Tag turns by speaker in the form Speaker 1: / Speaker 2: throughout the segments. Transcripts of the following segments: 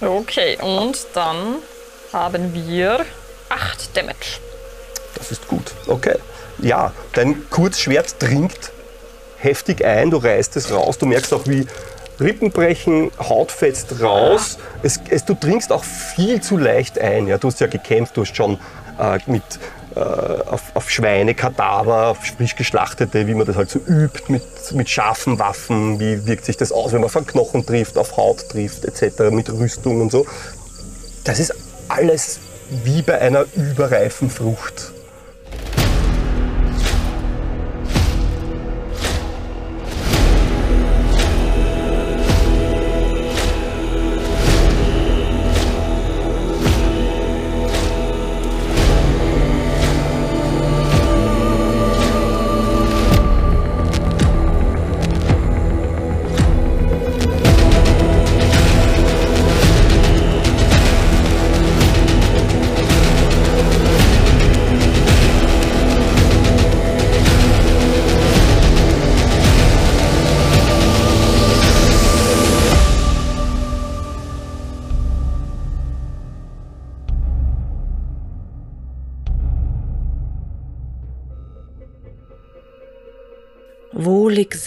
Speaker 1: Okay, und dann haben wir 8 Damage.
Speaker 2: Das ist gut. Okay. Ja, dein Kurzschwert dringt heftig ein, du reißt es raus, du merkst auch, wie Rippen brechen, Haut fetzt raus. Es, es, du dringst auch viel zu leicht ein. Ja, du hast ja gekämpft, du hast schon äh, mit, auf, auf Schweine, Kadaver, auf frisch geschlachtete, wie man das halt so übt, mit, mit scharfen Waffen. Wie wirkt sich das aus, wenn man von Knochen trifft, auf Haut trifft, etc., mit Rüstung und so. Das ist alles wie bei einer überreifen Frucht.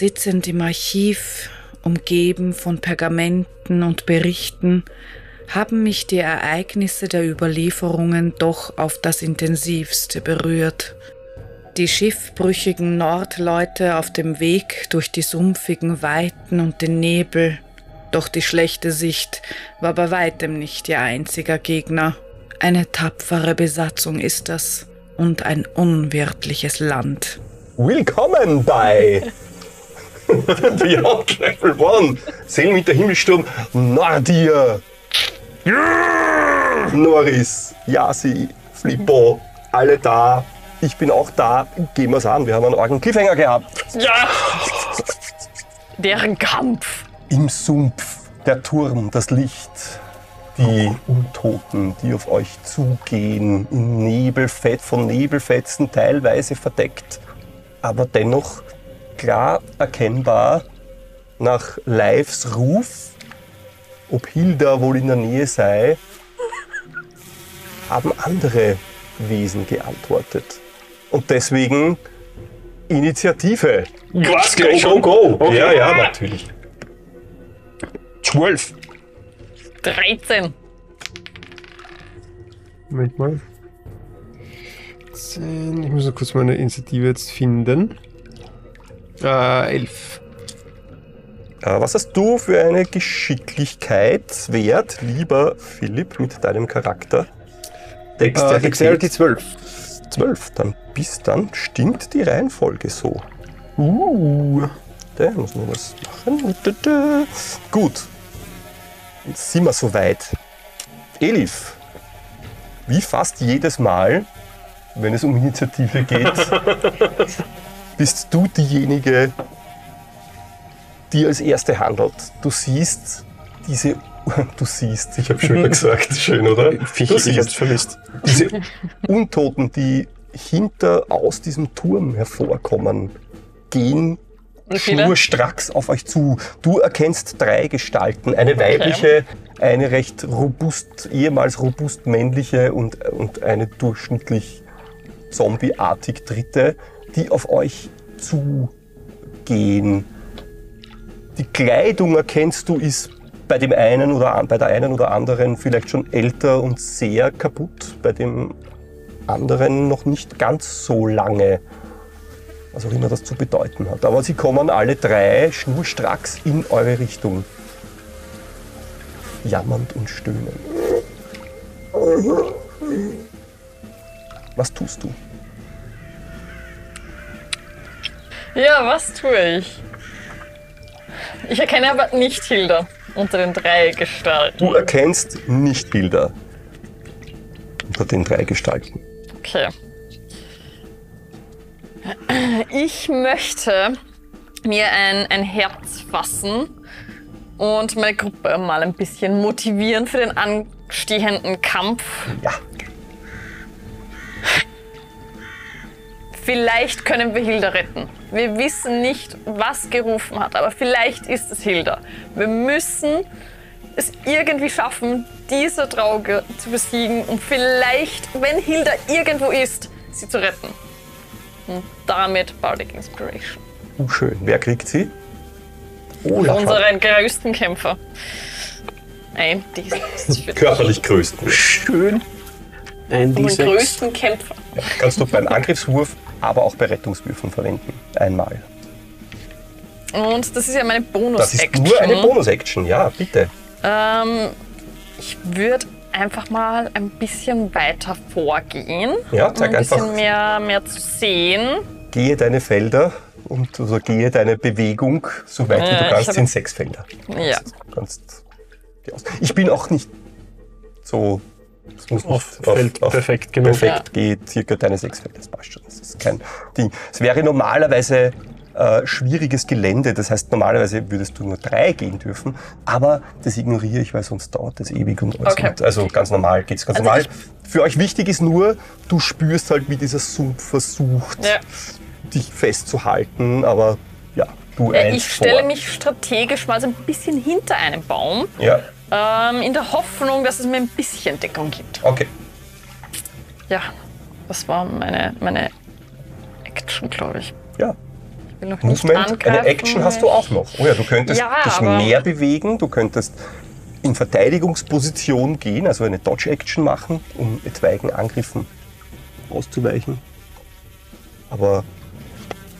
Speaker 3: Sitzend im Archiv, umgeben von Pergamenten und Berichten, haben mich die Ereignisse der Überlieferungen doch auf das intensivste berührt. Die schiffbrüchigen Nordleute auf dem Weg durch die sumpfigen Weiten und den Nebel, doch die schlechte Sicht war bei weitem nicht ihr einziger Gegner. Eine tapfere Besatzung ist das und ein unwirtliches Land.
Speaker 2: Willkommen bei Beyond Level 1. Seelen mit der Himmelsturm Nordir. Norris, Yasi, Flippo, alle da. Ich bin auch da. Gehen wir's an. Wir haben einen argen Cliffhanger gehabt.
Speaker 1: Ja! Deren Kampf.
Speaker 2: Im Sumpf, der Turm, das Licht, die Untoten, die auf euch zugehen, in Nebelfett, von Nebelfetzen teilweise verdeckt aber dennoch klar erkennbar nach Lives Ruf, ob Hilda wohl in der Nähe sei, haben andere Wesen geantwortet. Und deswegen Initiative.
Speaker 4: Was?
Speaker 2: Go,
Speaker 4: schon?
Speaker 2: go.
Speaker 4: Okay.
Speaker 2: Ja, ja, natürlich.
Speaker 4: 12.
Speaker 1: 13.
Speaker 4: Moment mal. 10. Ich muss noch kurz meine Initiative jetzt finden. Äh, 11.
Speaker 2: Äh, Was hast du für eine Geschicklichkeitswert, lieber Philipp, mit deinem Charakter?
Speaker 4: Äh, Dexterity 12.
Speaker 2: 12. Dann bis dann stimmt die Reihenfolge so.
Speaker 4: Uh.
Speaker 2: Da muss man was machen. Da, da. Gut. Jetzt sind wir soweit. Elif, wie fast jedes Mal, wenn es um Initiative geht, bist du diejenige, die als Erste handelt. Du siehst diese. Du siehst, ich habe schon wieder gesagt, schön, oder?
Speaker 4: Ich,
Speaker 2: Du
Speaker 4: ich
Speaker 2: siehst
Speaker 4: hab's vermisst.
Speaker 2: diese Untoten, die hinter aus diesem Turm hervorkommen, gehen schnurstracks auf euch zu. Du erkennst drei Gestalten, eine weibliche, eine recht robust, ehemals robust männliche und, und eine durchschnittlich zombieartig dritte, die auf euch zugehen. Die Kleidung erkennst du ist bei dem einen oder bei der einen oder anderen vielleicht schon älter und sehr kaputt, bei dem anderen noch nicht ganz so lange. Was auch immer das zu bedeuten hat. Aber sie kommen alle drei schnurstracks in eure Richtung. Jammernd und stöhnend. Was tust du?
Speaker 1: Ja, was tue ich? Ich erkenne aber nicht Hilda unter den drei Gestalten.
Speaker 2: Du erkennst nicht Bilder unter den drei Gestalten.
Speaker 1: Okay. Ich möchte mir ein, ein Herz fassen und meine Gruppe mal ein bisschen motivieren für den anstehenden Kampf.
Speaker 2: Ja,
Speaker 1: Vielleicht können wir Hilda retten. Wir wissen nicht, was gerufen hat, aber vielleicht ist es Hilda. Wir müssen es irgendwie schaffen, diese Drauge zu besiegen und vielleicht, wenn Hilda irgendwo ist, sie zu retten. Und damit Bardic Inspiration.
Speaker 2: Uh, schön. Wer kriegt sie? Olaf. hat
Speaker 1: Unseren größten Kämpfer. Ein D6 für
Speaker 2: Körperlich größten.
Speaker 5: Schön. Ein D6.
Speaker 1: größten Kämpfer.
Speaker 2: Kannst du beim Angriffswurf, aber auch bei Rettungswürfen verwenden. Einmal.
Speaker 1: Und das ist ja meine
Speaker 2: Das
Speaker 1: Bonus-Action.
Speaker 2: ist nur eine Bonus-Action, ja, bitte.
Speaker 1: Ähm, ich würde einfach mal ein bisschen weiter vorgehen.
Speaker 2: Ja,
Speaker 1: um
Speaker 2: zeig
Speaker 1: ein bisschen mehr, mehr zu sehen.
Speaker 2: Gehe deine Felder und also gehe deine Bewegung so weit wie du kannst in sechs Felder.
Speaker 1: Ja.
Speaker 2: Kannst. Ich bin auch nicht so. Es muss
Speaker 5: Auf
Speaker 2: nicht
Speaker 5: Feld perfekt genug.
Speaker 2: Perfekt, geht circa deine sechs Felder. Das passt schon. Das ist kein Ding. Es wäre normalerweise äh, schwieriges Gelände. Das heißt, normalerweise würdest du nur drei gehen dürfen. Aber das ignoriere ich, weil sonst dauert das ewig und alles.
Speaker 1: Okay.
Speaker 2: Und Also ganz normal geht's ganz
Speaker 1: Also
Speaker 2: normal. Für euch wichtig ist nur, du spürst halt, wie dieser Sumpf versucht,
Speaker 1: Ja.
Speaker 2: dich festzuhalten. Aber ja, du
Speaker 1: Ja,
Speaker 2: eins
Speaker 1: ich stelle
Speaker 2: vor.
Speaker 1: mich strategisch mal so ein bisschen hinter einem Baum,
Speaker 2: Ja,
Speaker 1: ähm, in der Hoffnung, dass es mir ein bisschen Deckung gibt.
Speaker 2: okay.
Speaker 1: Ja, das war meine, meine Action, glaube ich.
Speaker 2: Ja,
Speaker 1: Ich will noch nicht
Speaker 2: Movement,
Speaker 1: angreifen.
Speaker 2: eine Action hast du auch noch. Oh ja, du könntest
Speaker 1: Ja,
Speaker 2: dich mehr bewegen, du könntest in Verteidigungsposition gehen, also eine Dodge-Action machen, um etwaigen Angriffen auszuweichen. Aber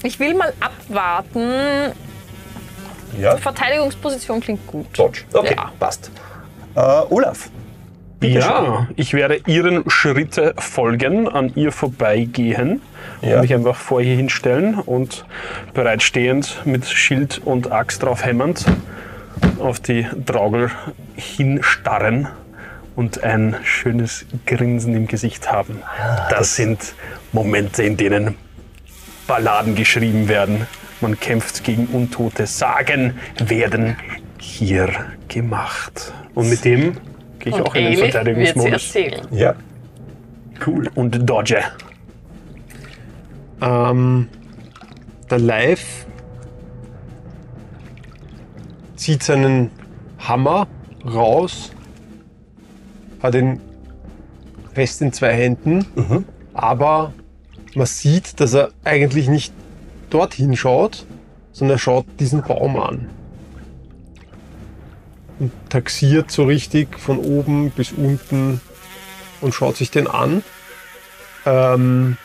Speaker 1: Ich will mal abwarten.
Speaker 2: Ja,
Speaker 1: Verteidigungsposition klingt gut.
Speaker 2: Dodge. Okay,
Speaker 1: Ja.
Speaker 2: passt. Äh, Olaf, Bitte
Speaker 5: Ja, ich werde ihren Schritte folgen, an ihr vorbeigehen
Speaker 2: Ja.
Speaker 5: und mich einfach vor ihr hinstellen und bereitstehend mit Schild und Axt drauf hämmernd auf die Draugel hinstarren und ein schönes Grinsen im Gesicht haben. Das sind Momente, in denen Balladen geschrieben werden. Man kämpft gegen Untote. Sagen werden hier gemacht. Und mit dem gehe ich
Speaker 1: Und
Speaker 5: auch in den
Speaker 1: Elif
Speaker 5: Verteidigungsmodus.
Speaker 1: erzählen.
Speaker 2: Ja.
Speaker 5: Cool. Und dodge.
Speaker 4: Ähm, der Live zieht seinen Hammer raus, hat ihn fest in zwei Händen, aber man sieht, dass er eigentlich nicht dorthin schaut, sondern er schaut diesen Baum an. Und taxiert so richtig von oben bis unten und schaut sich den an. Ähm,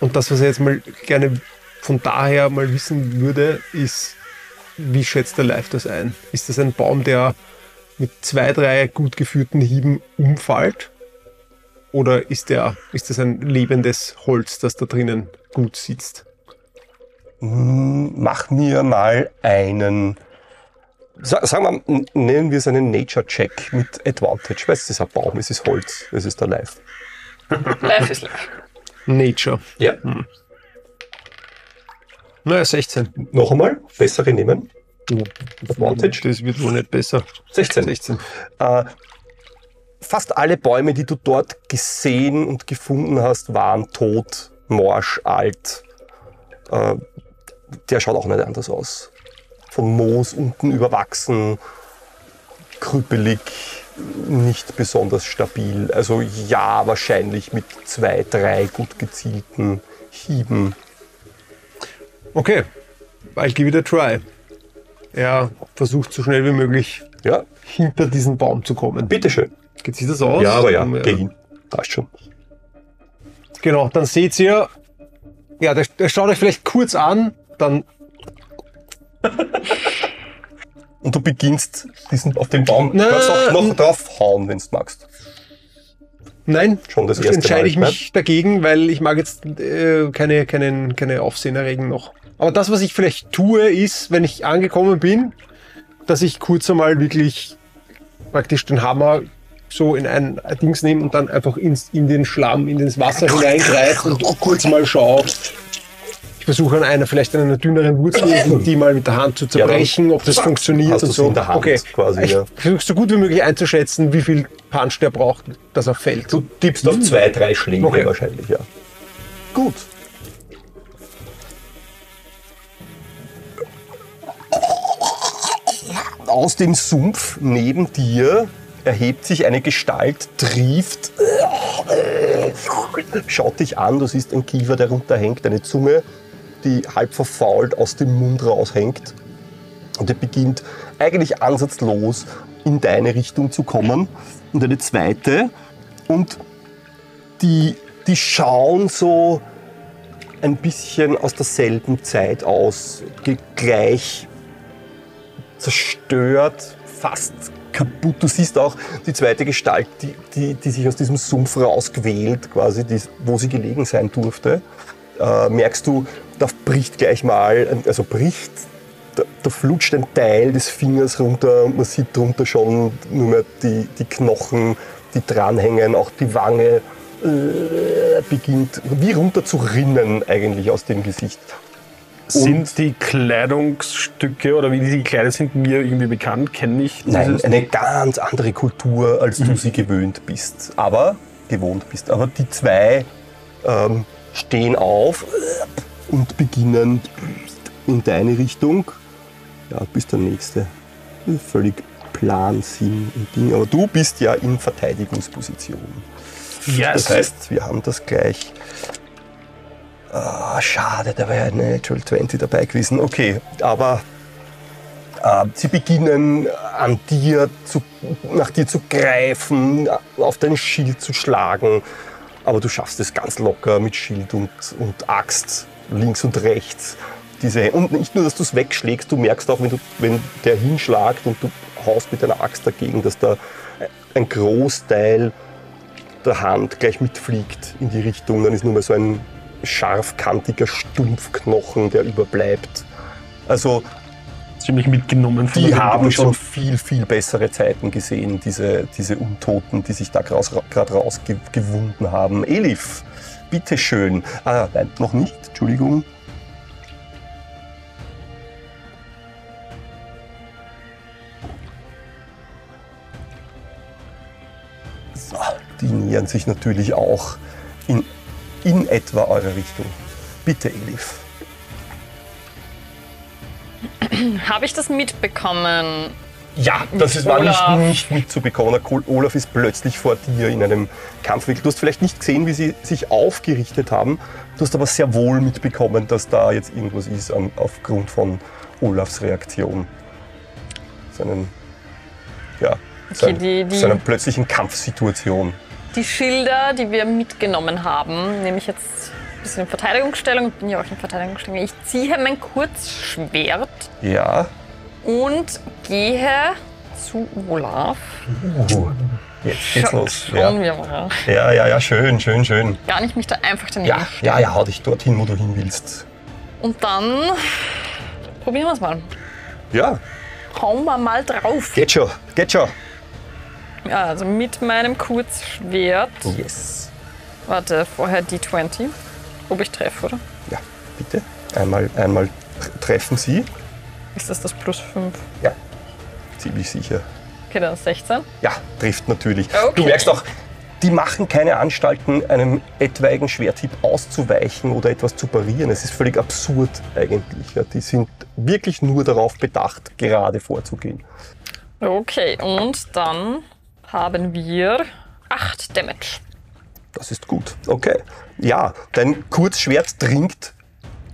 Speaker 4: und das, was er jetzt mal gerne von daher mal wissen würde, ist, wie schätzt der Live das ein? Ist das ein Baum, der mit zwei, drei gut geführten Hieben umfällt? Oder ist, der, ist das ein lebendes Holz, das da drinnen gut sitzt?
Speaker 2: Mach mir mal einen, sa- sagen wir, nennen wir es einen Nature-Check mit Advantage. Weißt du, es ist ein Baum, es ist Holz, es ist der Live.
Speaker 1: Life is life.
Speaker 4: Nature.
Speaker 2: Ja.
Speaker 4: Naja, 16.
Speaker 2: Noch einmal, bessere nehmen. Advantage.
Speaker 4: Das wird wohl nicht besser.
Speaker 2: 16.
Speaker 4: 16.
Speaker 2: Äh, fast alle Bäume, die du dort gesehen und gefunden hast, waren tot, morsch, alt. Äh, der schaut auch nicht anders aus. Vom Moos unten überwachsen, krüppelig, nicht besonders stabil. Also ja, wahrscheinlich mit zwei, drei gut gezielten Hieben.
Speaker 4: Okay, I'll give it a try. Er versucht so schnell wie möglich
Speaker 2: Ja,
Speaker 4: hinter diesen Baum zu kommen.
Speaker 2: bitteschön.
Speaker 4: Geht sich das aus?
Speaker 2: Ja, aber ja,
Speaker 4: Um,
Speaker 2: geh hin. Passt schon.
Speaker 4: Genau, dann seht ihr, ja, der, der schaut euch vielleicht kurz an, dann,
Speaker 2: Und du beginnst diesen auf den Baum. Du
Speaker 4: Na,
Speaker 2: kannst auch noch
Speaker 4: n-
Speaker 2: drauf hauen, wenn du magst.
Speaker 4: nein,
Speaker 2: Schon das erste
Speaker 4: entscheide
Speaker 2: Mal,
Speaker 4: ich
Speaker 2: ne?
Speaker 4: mich dagegen, weil ich mag jetzt äh, keine, keine, keine Aufsehen erregen noch. Aber das, was ich vielleicht tue, ist, wenn ich angekommen bin, dass ich kurz einmal wirklich praktisch den Hammer so in ein Dings nehme und dann einfach ins, in den Schlamm, in das Wasser hineingreife und kurz mal schaue. Ich versuche an einer, vielleicht an einer dünneren Wurzel, die mal mit der Hand zu
Speaker 2: Ja,
Speaker 4: zerbrechen, ob das funktioniert und so.
Speaker 2: Hand
Speaker 4: okay,
Speaker 2: quasi,
Speaker 4: ich
Speaker 2: ja.
Speaker 4: versuche so gut wie möglich einzuschätzen, wie viel Punch der braucht, dass er fällt.
Speaker 2: Du tippst auf zwei, drei Schläge
Speaker 4: Okay.
Speaker 2: wahrscheinlich, ja. Gut. Aus dem Sumpf neben dir erhebt sich eine Gestalt, trieft, schaut dich an, du siehst einen Kiefer, der runterhängt, eine Zunge, die halb verfault aus dem Mund raushängt. Und er beginnt eigentlich ansatzlos in deine Richtung zu kommen. Und eine zweite. Und die, die schauen so ein bisschen aus derselben Zeit aus, gleich zerstört, fast kaputt. Du siehst auch die zweite Gestalt, die, die, die sich aus diesem Sumpf rausquält, quasi, die, wo sie gelegen sein durfte. Äh, merkst du, da bricht gleich mal, also bricht, da, da flutscht ein Teil des Fingers runter und man sieht drunter schon nur mehr die, die Knochen, die dranhängen, auch die Wange äh, beginnt wie runter zu rinnen eigentlich aus dem Gesicht.
Speaker 5: Sind die Kleidungsstücke oder wie die gekleidet sind mir irgendwie bekannt? Kenne ich
Speaker 2: Nein,
Speaker 5: dieses-
Speaker 2: eine ganz andere Kultur, als du sie gewöhnt bist. Aber gewohnt bist. Aber die zwei ähm, stehen auf und beginnen in deine Richtung. Ja, du bist der Nächste. Völlig Plan, Sinn und Ding. Aber du bist ja in Verteidigungsposition.
Speaker 5: Yes.
Speaker 2: Das heißt, wir haben das gleich. Ah, schade, da wäre eine Natural 20 dabei gewesen. Okay, aber äh, sie beginnen an dir zu, nach dir zu greifen, auf dein Schild zu schlagen. Aber du schaffst es ganz locker mit Schild und, und Axt links und rechts. Diese, und nicht nur, dass du es wegschlägst, du merkst auch, wenn, du, wenn der hinschlagt und du haust mit deiner Axt dagegen, dass da ein Großteil der Hand gleich mitfliegt in die Richtung. Dann ist nur mehr so ein scharfkantiger Stumpfknochen, der überbleibt. Also
Speaker 5: Ziemlich mitgenommen von
Speaker 2: die haben schon viel, viel bessere Zeiten gesehen, diese, diese Untoten, die sich da gerade rausgewunden haben. Elif, bitteschön. Ah, nein, noch nicht, Entschuldigung. So, die nähern sich natürlich auch in, in etwa eurer Richtung. Bitte, Elif.
Speaker 1: Habe ich das mitbekommen?
Speaker 2: Ja, das ist, war
Speaker 1: Olaf.
Speaker 2: nicht, nicht mitzubekommen. Olaf ist plötzlich vor dir in einem Kampfweg. Du hast vielleicht nicht gesehen, wie sie sich aufgerichtet haben. Du hast aber sehr wohl mitbekommen, dass da jetzt irgendwas ist an, aufgrund von Olafs Reaktion. Seinen, ja, sein,
Speaker 1: die- die-
Speaker 2: seiner plötzlichen Kampfsituation.
Speaker 1: Die Schilder, die wir mitgenommen haben, nehme ich jetzt ein bisschen in Verteidigungsstellung. Bin ja auch in Verteidigungsstellung. Ich ziehe mein Kurzschwert
Speaker 2: Ja,
Speaker 1: und gehe zu Olaf.
Speaker 2: jetzt geht's los.
Speaker 1: Schauen
Speaker 2: Ja.
Speaker 1: wir mal.
Speaker 2: ja, ja, ja, schön, schön, schön.
Speaker 1: Gar nicht mich da einfach daneben
Speaker 2: Ja, ja, ja, hau dich dorthin, wo du hin willst.
Speaker 1: Und dann probieren wir es mal.
Speaker 2: Ja,
Speaker 1: Hauen wir mal drauf.
Speaker 2: geht schon, geht schon.
Speaker 1: Ja, also mit meinem Kurzschwert.
Speaker 2: Yes.
Speaker 1: Warte, vorher die 20. Ob ich treffe, oder?
Speaker 2: Ja, bitte. Einmal, einmal treffen Sie.
Speaker 1: Ist das das plus 5?
Speaker 2: Ja, ziemlich sicher.
Speaker 1: Okay, dann 16.
Speaker 2: Ja, trifft natürlich.
Speaker 1: Okay.
Speaker 2: Du merkst auch, die machen keine Anstalten, einem etwaigen Schwerthieb auszuweichen oder etwas zu parieren. Es ist völlig absurd eigentlich. Ja, die sind wirklich nur darauf bedacht, gerade vorzugehen.
Speaker 1: Okay, und dann haben wir 8 Damage.
Speaker 2: Das ist gut. Okay. Ja, dein Kurzschwert dringt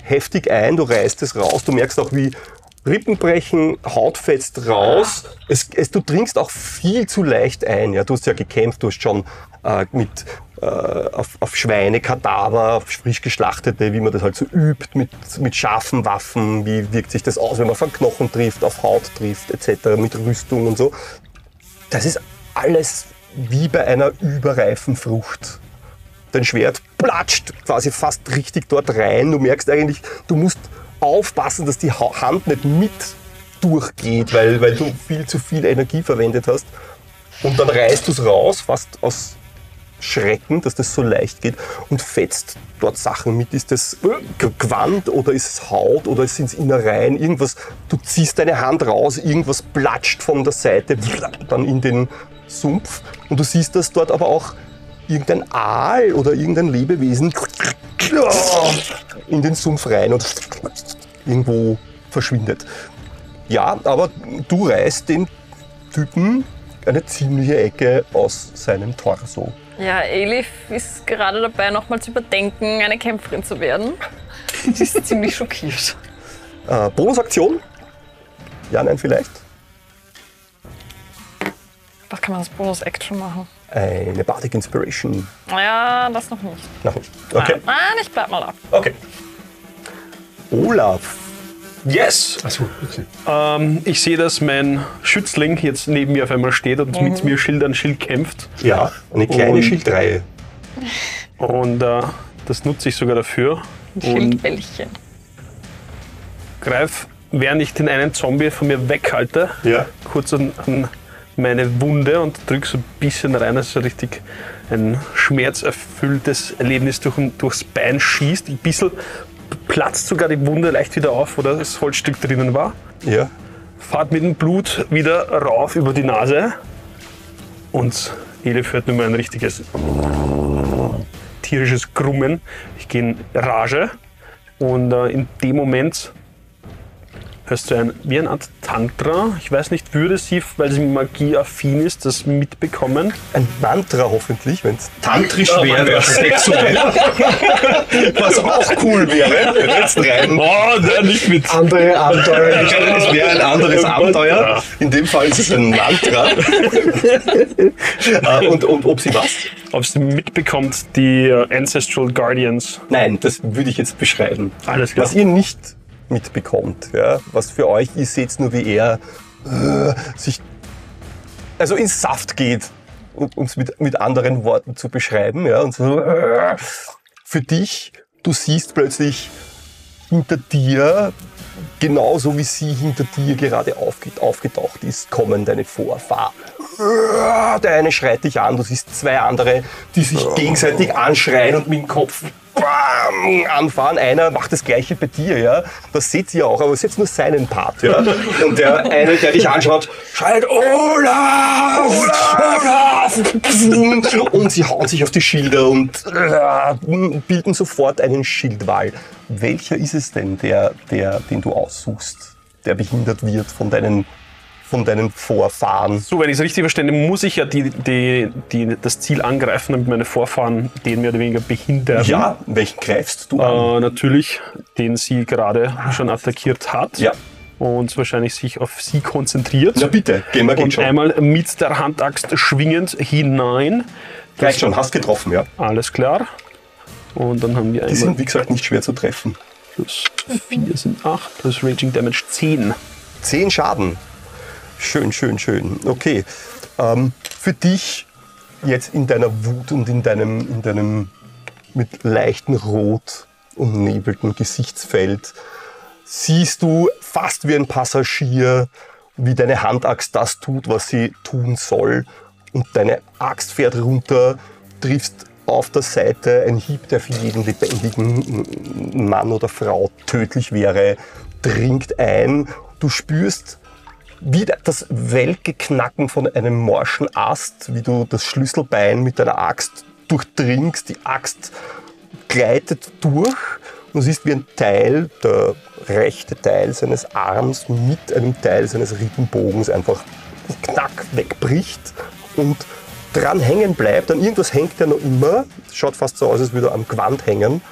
Speaker 2: heftig ein, du reißt es raus, du merkst auch, wie Rippen brechen, Haut fetzt raus. Es, es, du dringst auch viel zu leicht ein. Ja, du hast ja gekämpft, du hast schon äh, mit, äh, auf, auf Schweine, Kadaver, auf frisch geschlachtete, wie man das halt so übt, mit, mit scharfen Waffen, wie wirkt sich das aus, wenn man von Knochen trifft, auf Haut trifft, etc., mit Rüstung und so. Das ist alles wie bei einer überreifen Frucht dein Schwert platscht quasi fast richtig dort rein. Du merkst eigentlich, du musst aufpassen, dass die Ha- Hand nicht mit durchgeht, weil, weil du viel zu viel Energie verwendet hast. Und dann reißt du es raus, fast aus Schrecken, dass das so leicht geht und fetzt dort Sachen mit. Ist das Gewand oder ist es Haut oder sind es Innereien? Irgendwas, du ziehst deine Hand raus, irgendwas platscht von der Seite dann in den Sumpf und du siehst, dass dort aber auch irgendein Aal oder irgendein Lebewesen in den Sumpf rein und irgendwo verschwindet. Ja, aber du reißt dem Typen eine ziemliche Ecke aus seinem Torso.
Speaker 1: Ja, Elif ist gerade dabei, nochmal zu überdenken, eine Kämpferin zu werden. Sie ist ziemlich schockiert.
Speaker 2: Äh, Bonusaktion? Ja, nein, vielleicht.
Speaker 1: Was kann man als Bonus-Action machen?
Speaker 2: Eine Bardic Inspiration.
Speaker 1: Ja, das noch nicht.
Speaker 2: Noch nicht. Okay.
Speaker 1: Ah, ich bleib mal ab.
Speaker 2: Okay. Olaf.
Speaker 5: Yes!
Speaker 4: Achso, okay.
Speaker 5: Ähm, ich sehe, dass mein Schützling jetzt neben mir auf einmal steht und mit mir Schild an Schild kämpft.
Speaker 2: Ja, eine kleine
Speaker 5: Und-
Speaker 2: Schildreihe.
Speaker 5: Und äh, das nutze ich sogar dafür. Und
Speaker 1: Schildbällchen.
Speaker 5: greif, während ich den einen Zombie von mir weghalte,
Speaker 2: Ja.
Speaker 5: kurz an, an meine Wunde und drücke so ein bisschen rein, dass so richtig ein schmerzerfülltes Erlebnis durch, durchs Bein schießt. Ein bisschen platzt sogar die Wunde leicht wieder auf, wo das Holzstück drinnen war.
Speaker 2: Ja.
Speaker 5: Fahrt mit dem Blut wieder rauf über die Nase und Elif hört nur mal ein richtiges tierisches Grummen. Ich gehe in Rage und äh, in dem Moment hörst du ein, wie eine Art Tantra. Ich weiß nicht, würde sie, weil sie magieaffin ist, das mitbekommen?
Speaker 2: Ein Mantra hoffentlich, wenn es tantrisch wäre, sexuell. Was auch cool wäre. wenn Jetzt rein.
Speaker 5: Oh, nein, nicht mit.
Speaker 4: Andere Abenteuer.
Speaker 2: Es wäre ein anderes Abenteuer. In dem Fall ist es ein Mantra. Äh, und, und ob sie was?
Speaker 5: Ob sie mitbekommt, die Ancestral Guardians.
Speaker 2: Nein, das würde ich jetzt beschreiben.
Speaker 5: Alles klar.
Speaker 2: Was ihr nicht mitbekommt, ja, was für euch, ihr seht nur, wie er äh, sich also ins Saft geht, um es mit, mit anderen Worten zu beschreiben. Ja, und so, äh, für dich, du siehst plötzlich hinter dir, genauso wie sie hinter dir gerade aufge, aufgetaucht ist, kommen deine Vorfahren. Äh, Der eine schreit dich an, du siehst zwei andere, die sich gegenseitig anschreien und mit dem Kopf bam, anfahren. Einer macht das gleiche bei dir, ja. Das seht ihr auch, aber es ist jetzt nur seinen Part, ja. Und der eine, der dich anschaut, schreit Olaf! Olaf! Und sie hauen sich auf die Schilder und äh, bilden sofort einen Schildwall. Welcher ist es denn, der, der, den du aussuchst, der behindert wird von deinen, von deinen Vorfahren?
Speaker 5: So, wenn ich es richtig verstehe, muss ich ja die, die, die, das Ziel angreifen, damit meine Vorfahren den mehr oder weniger behindern.
Speaker 2: Ja, welchen greifst du an?
Speaker 5: Äh, natürlich, den sie gerade schon attackiert hat.
Speaker 2: Ja.
Speaker 5: Und wahrscheinlich sich auf sie konzentriert.
Speaker 2: Na bitte, gehen wir,
Speaker 5: und
Speaker 2: schon.
Speaker 5: einmal mit der Handaxt schwingend hinein.
Speaker 2: Gleich schon, hast getroffen, ja.
Speaker 5: Alles klar. Und dann haben wir
Speaker 2: Die
Speaker 5: einmal
Speaker 2: sind, wie gesagt, nicht schwer zu treffen.
Speaker 5: plus 4 sind 8, plus Raging Damage 10.
Speaker 2: Zehn Schaden. Schön, schön, schön. Okay. Ähm, für dich jetzt in deiner Wut und in deinem, in deinem mit leichten Rot umnebelten Gesichtsfeld siehst du fast wie ein Passagier, wie deine Handaxt das tut, was sie tun soll. Und deine Axt fährt runter, triffst auf der Seite ein Hieb, der für jeden lebendigen Mann oder Frau tödlich wäre, dringt ein. Du spürst wie das welke Knacken von einem morschen Ast, wie du das Schlüsselbein mit deiner Axt durchdringst. Die Axt gleitet durch. Du siehst, wie ein Teil, der rechte Teil seines Arms mit einem Teil seines Rippenbogens einfach knack wegbricht und dran hängen bleibt. An irgendwas hängt er noch immer. Schaut fast so aus, als würde er am Gewand hängen.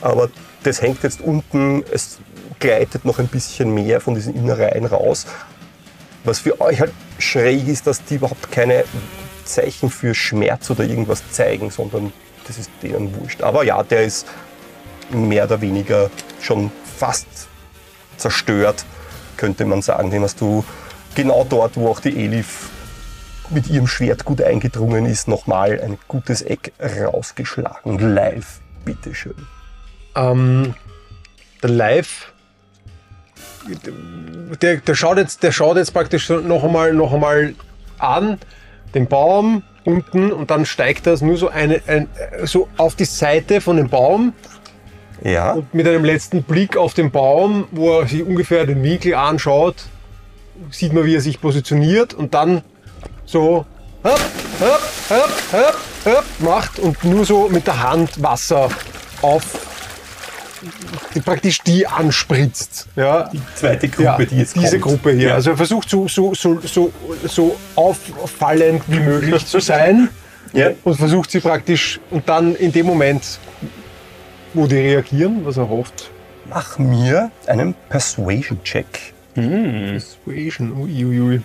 Speaker 2: Aber das hängt jetzt unten, es gleitet noch ein bisschen mehr von diesen Innereien raus. Was für euch halt schräg ist, dass die überhaupt keine Zeichen für Schmerz oder irgendwas zeigen, sondern das ist denen wurscht. Aber ja, der ist mehr oder weniger schon fast zerstört, könnte man sagen. Den hast du genau dort, wo auch die Elif mit ihrem Schwert gut eingedrungen ist, nochmal ein gutes Eck rausgeschlagen. Live, bitteschön.
Speaker 4: Ähm, Live, der, der, schaut jetzt, der schaut jetzt praktisch noch einmal, noch einmal an, den Baum unten und dann steigt das nur so, eine, ein, so auf die Seite von dem Baum.
Speaker 2: Ja,
Speaker 4: und mit einem letzten Blick auf den Baum, wo er sich ungefähr den Winkel anschaut, sieht man, wie er sich positioniert und dann so hopp, hopp, hopp, hopp, hopp macht und nur so mit der Hand Wasser auf praktisch die anspritzt. Ja,
Speaker 2: Die zweite Gruppe,
Speaker 4: ja,
Speaker 2: die jetzt
Speaker 4: diese
Speaker 2: kommt.
Speaker 4: Gruppe hier.
Speaker 2: Ja.
Speaker 4: Also er versucht so, so, so, so, so auffallend wie möglich zu sein
Speaker 2: Ja.
Speaker 4: und versucht sie praktisch und dann in dem Moment, wo die reagieren, was er hofft.
Speaker 2: Mach mir einen Persuasion-Check.
Speaker 4: Persuasion, uiuiui.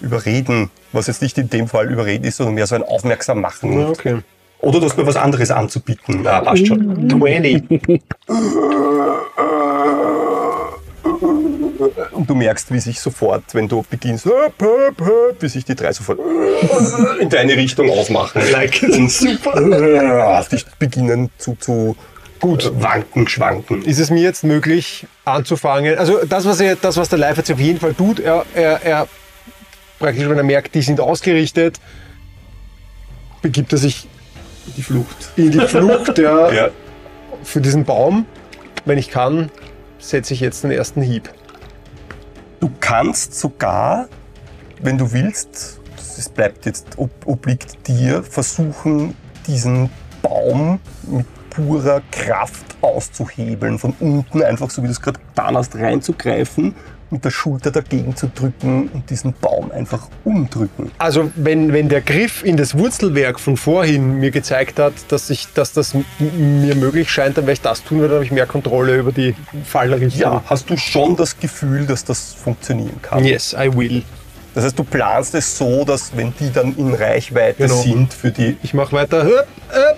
Speaker 2: Überreden, was jetzt nicht in dem Fall überreden ist, sondern mehr so ein Aufmerksam machen.
Speaker 4: Ja, okay.
Speaker 2: Oder du hast mir was anderes anzubieten. Ja, passt schon.
Speaker 4: 20.
Speaker 2: Und du merkst, wie sich sofort, wenn du beginnst, wie sich die drei sofort in deine Richtung aufmachen.
Speaker 4: Like
Speaker 2: super. Dich beginnen zu, zu gut wanken, schwanken.
Speaker 4: ist es mir jetzt möglich anzufangen? Also das, was, er, das, was der Live jetzt auf jeden Fall tut, er, er, er praktisch, wenn er merkt, die sind ausgerichtet, begibt er sich
Speaker 2: Die Flucht.
Speaker 4: in die Flucht ja,
Speaker 2: Ja.
Speaker 4: für diesen Baum. Wenn ich kann, setze ich jetzt den ersten Hieb.
Speaker 2: Du kannst sogar, wenn du willst, es bleibt jetzt, ob, obliegt dir, versuchen, diesen Baum mit purer Kraft auszuhebeln. Von unten einfach, so wie du es gerade getan hast, reinzugreifen, mit der Schulter dagegen zu drücken und diesen Baum einfach umdrücken.
Speaker 4: Also wenn, wenn der Griff in das Wurzelwerk von vorhin mir gezeigt hat, dass, ich, dass das mir möglich scheint, dann werde ich das tun, weil dann habe ich mehr Kontrolle über die Fallrichtung.
Speaker 2: Ja, hast du schon das Gefühl, dass das funktionieren kann?
Speaker 4: Yes, I will.
Speaker 2: Das heißt, du planst es so, dass wenn die dann in Reichweite
Speaker 4: Genau.
Speaker 2: sind für die...
Speaker 4: Ich mache weiter. Höp, höp,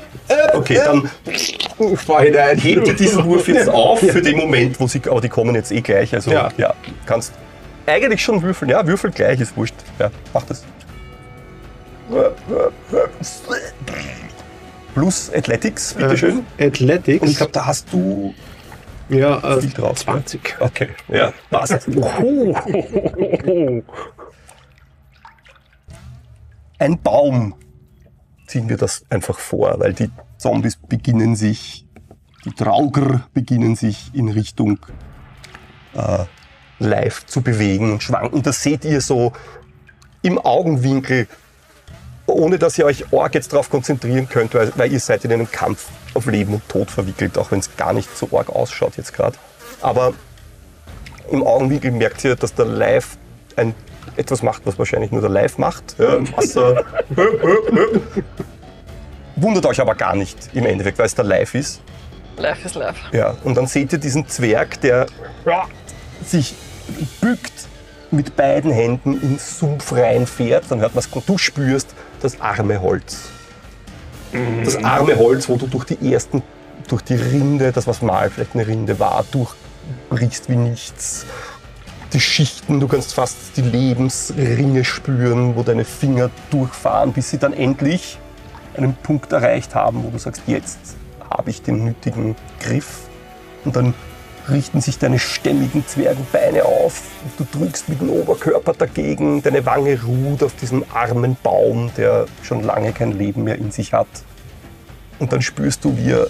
Speaker 2: Okay, dann ihr diesen Wurf jetzt auf für den Moment, wo sie, aber die kommen jetzt eh gleich. Also
Speaker 4: Ja.
Speaker 2: ja, kannst eigentlich schon würfeln. Ja, würfel gleich, ist wurscht. Ja, mach das. Plus Athletics, bitteschön.
Speaker 4: Äh, Athletics.
Speaker 2: Und ich glaube, da hast du
Speaker 4: ja, äh,
Speaker 2: viel drauf.
Speaker 4: 20.
Speaker 2: Okay, ja, passt. Ein Baum ziehen wir das einfach vor, weil die Zombies beginnen sich, die Trauger beginnen sich in Richtung äh, live zu bewegen und schwanken. Das seht ihr so im Augenwinkel, ohne dass ihr euch arg jetzt darauf konzentrieren könnt, weil, weil ihr seid in einem Kampf auf Leben und Tod verwickelt, auch wenn es gar nicht so arg ausschaut jetzt gerade. Aber im Augenwinkel merkt ihr, dass der Live ein, etwas macht, was wahrscheinlich nur der Live macht. Ja, Wasser. Wundert euch aber gar nicht im Endeffekt, weil es der Live ist.
Speaker 1: Life is life.
Speaker 2: Ja, und dann seht ihr diesen Zwerg, der sich bückt mit beiden Händen ins Sumpf reinfährt. Dann hört man es, du spürst das arme Holz. Das arme Holz, wo du durch die ersten, durch die Rinde, das was mal vielleicht eine Rinde war, durchbrichst wie nichts. Die Schichten, du kannst fast die Lebensringe spüren, wo deine Finger durchfahren, bis sie dann endlich einen Punkt erreicht haben, wo du sagst, jetzt habe ich den nötigen Griff. Und dann richten sich deine stämmigen Zwergenbeine auf und du drückst mit dem Oberkörper dagegen, deine Wange ruht auf diesem armen Baum, der schon lange kein Leben mehr in sich hat. Und dann spürst du, wie er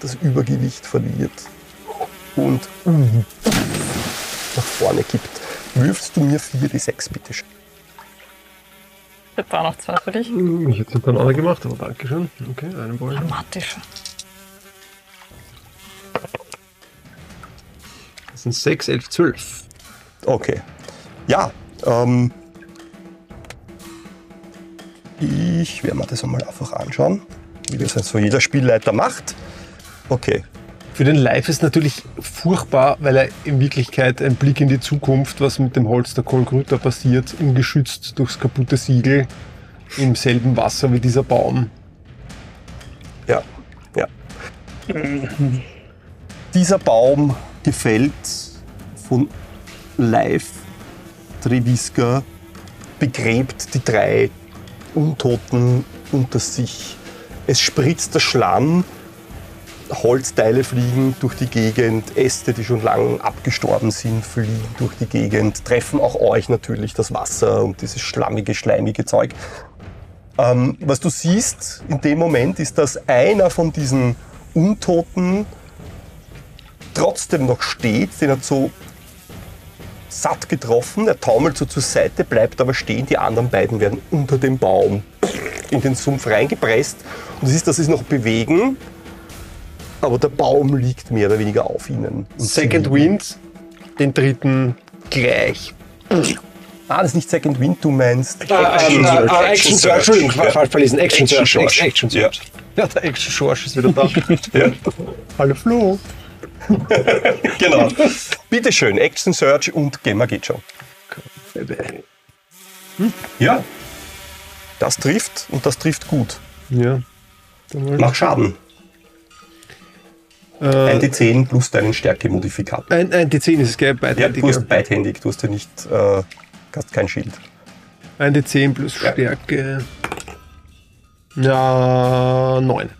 Speaker 2: das Übergewicht verliert und nach vorne kippt. Wirfst du mir 4 die 6 bitte schön.
Speaker 1: Ich hab da noch zwei für dich.
Speaker 4: Ich hätte es andere gemacht, aber danke schön. Okay, einen Ball.
Speaker 1: Dramatisch.
Speaker 4: Das sind 6, 11, 12.
Speaker 2: Okay. Ja, ähm, ich werde mir das einmal einfach anschauen, wie das jetzt so jeder Spielleiter macht. Okay,
Speaker 4: Für den Live ist natürlich furchtbar, weil er in Wirklichkeit ein Blick in die Zukunft, was mit dem Holz der Kolgrüter passiert, ungeschützt durchs kaputte Siegel im selben Wasser wie dieser Baum.
Speaker 2: ja, ja. Dieser Baum gefällt von Live Treviska, begräbt die drei Untoten unter sich. Es spritzt der Schlamm, Holzteile fliegen durch die Gegend, Äste, die schon lang abgestorben sind, fliegen durch die Gegend, treffen auch euch natürlich das Wasser und dieses schlammige, schleimige Zeug. Ähm, was du siehst in dem Moment ist, dass einer von diesen Untoten trotzdem noch steht, den hat so satt getroffen, er taumelt so zur Seite, bleibt aber stehen, die anderen beiden werden unter dem Baum in den Sumpf reingepresst und du siehst, dass sie sich noch bewegen aber der Baum liegt mehr oder weniger auf ihnen. Und
Speaker 4: Second Wind, den dritten gleich.
Speaker 2: Ah, das ist nicht Second Wind, du meinst.
Speaker 6: Ah, ah, ah, Action Search, Entschuldigung, falsch verlesen. Action
Speaker 2: Action
Speaker 6: Search,
Speaker 2: Search.
Speaker 6: Action
Speaker 2: Ja.
Speaker 6: Search.
Speaker 4: Ja, der Action Schorsch ist wieder da.
Speaker 2: Ja.
Speaker 4: Hallo Flo.
Speaker 2: Genau. Bitteschön, Action Search und Gemma geht schon. Ja. Das trifft und das trifft gut.
Speaker 4: Ja.
Speaker 2: Mach Schaden.
Speaker 4: Äh,
Speaker 2: Ein D10 plus deinen Stärkemodifikator.
Speaker 4: ein, ein D10 ist es, gell?
Speaker 2: Ja, du hast beidhändig, du hast ja nicht, äh, hast kein Schild.
Speaker 4: ein D10 plus
Speaker 2: Ja.
Speaker 4: Stärke. Ja, 9.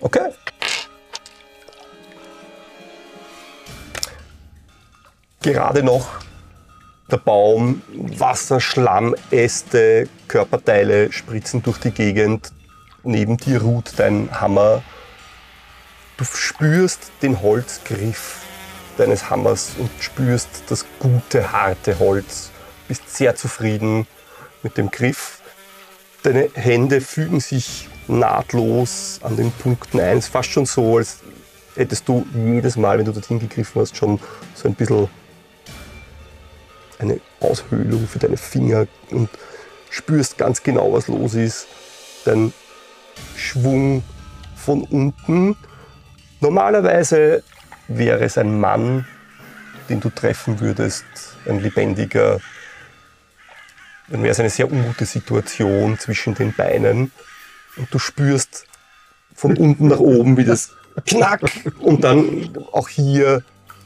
Speaker 2: Okay. Gerade noch der Baum, Wasser, Schlamm, Äste, Körperteile spritzen durch die Gegend. Neben dir ruht dein Hammer. Du spürst den Holzgriff deines Hammers und spürst das gute, harte Holz. Bist sehr zufrieden mit dem Griff. Deine Hände fügen sich nahtlos an den Punkten ein. Fast schon so, als hättest du jedes Mal, wenn du dorthin gegriffen hast, schon so ein bisschen eine Aushöhlung für deine Finger und spürst ganz genau, was los ist. Dein Schwung von unten. Normalerweise wäre es ein Mann, den du treffen würdest, ein lebendiger. Dann wäre es eine sehr ungute Situation zwischen den Beinen. Und du spürst von unten nach oben, wie das knack. Und dann auch hier,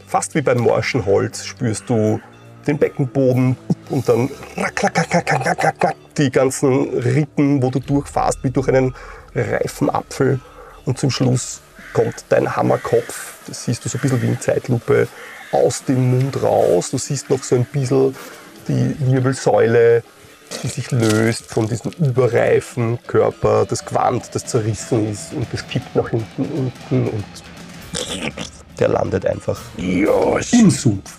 Speaker 2: fast wie beim morschen Holz, spürst du den Beckenboden und dann die ganzen Rippen, wo du durchfährst, wie durch einen reifen Apfel. Und zum Schluss kommt dein Hammerkopf, das siehst du so ein bisschen wie in Zeitlupe, aus dem Mund raus. Du siehst noch so ein bisschen die Wirbelsäule, die sich löst von diesem überreifen Körper, das Gewand, das zerrissen ist und das kippt nach hinten unten und der landet einfach im Sumpf.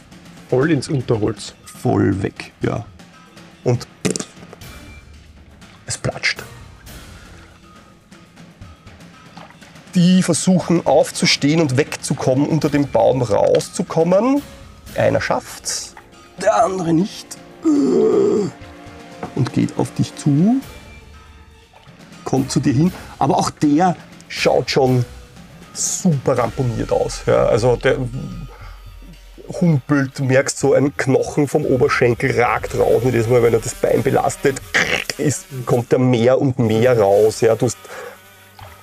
Speaker 4: Voll ins Unterholz.
Speaker 2: Voll weg, ja. Und es platscht. Die versuchen aufzustehen und wegzukommen, unter dem Baum rauszukommen. Einer schafft's, der andere nicht. Und geht auf dich zu. Kommt zu dir hin. Aber auch der schaut schon super ramponiert aus. Ja, also der humpelt, merkst so ein Knochen vom Oberschenkel ragt raus. Und jedes Mal, wenn er das Bein belastet, ist, kommt er mehr und mehr raus. Ja, du hast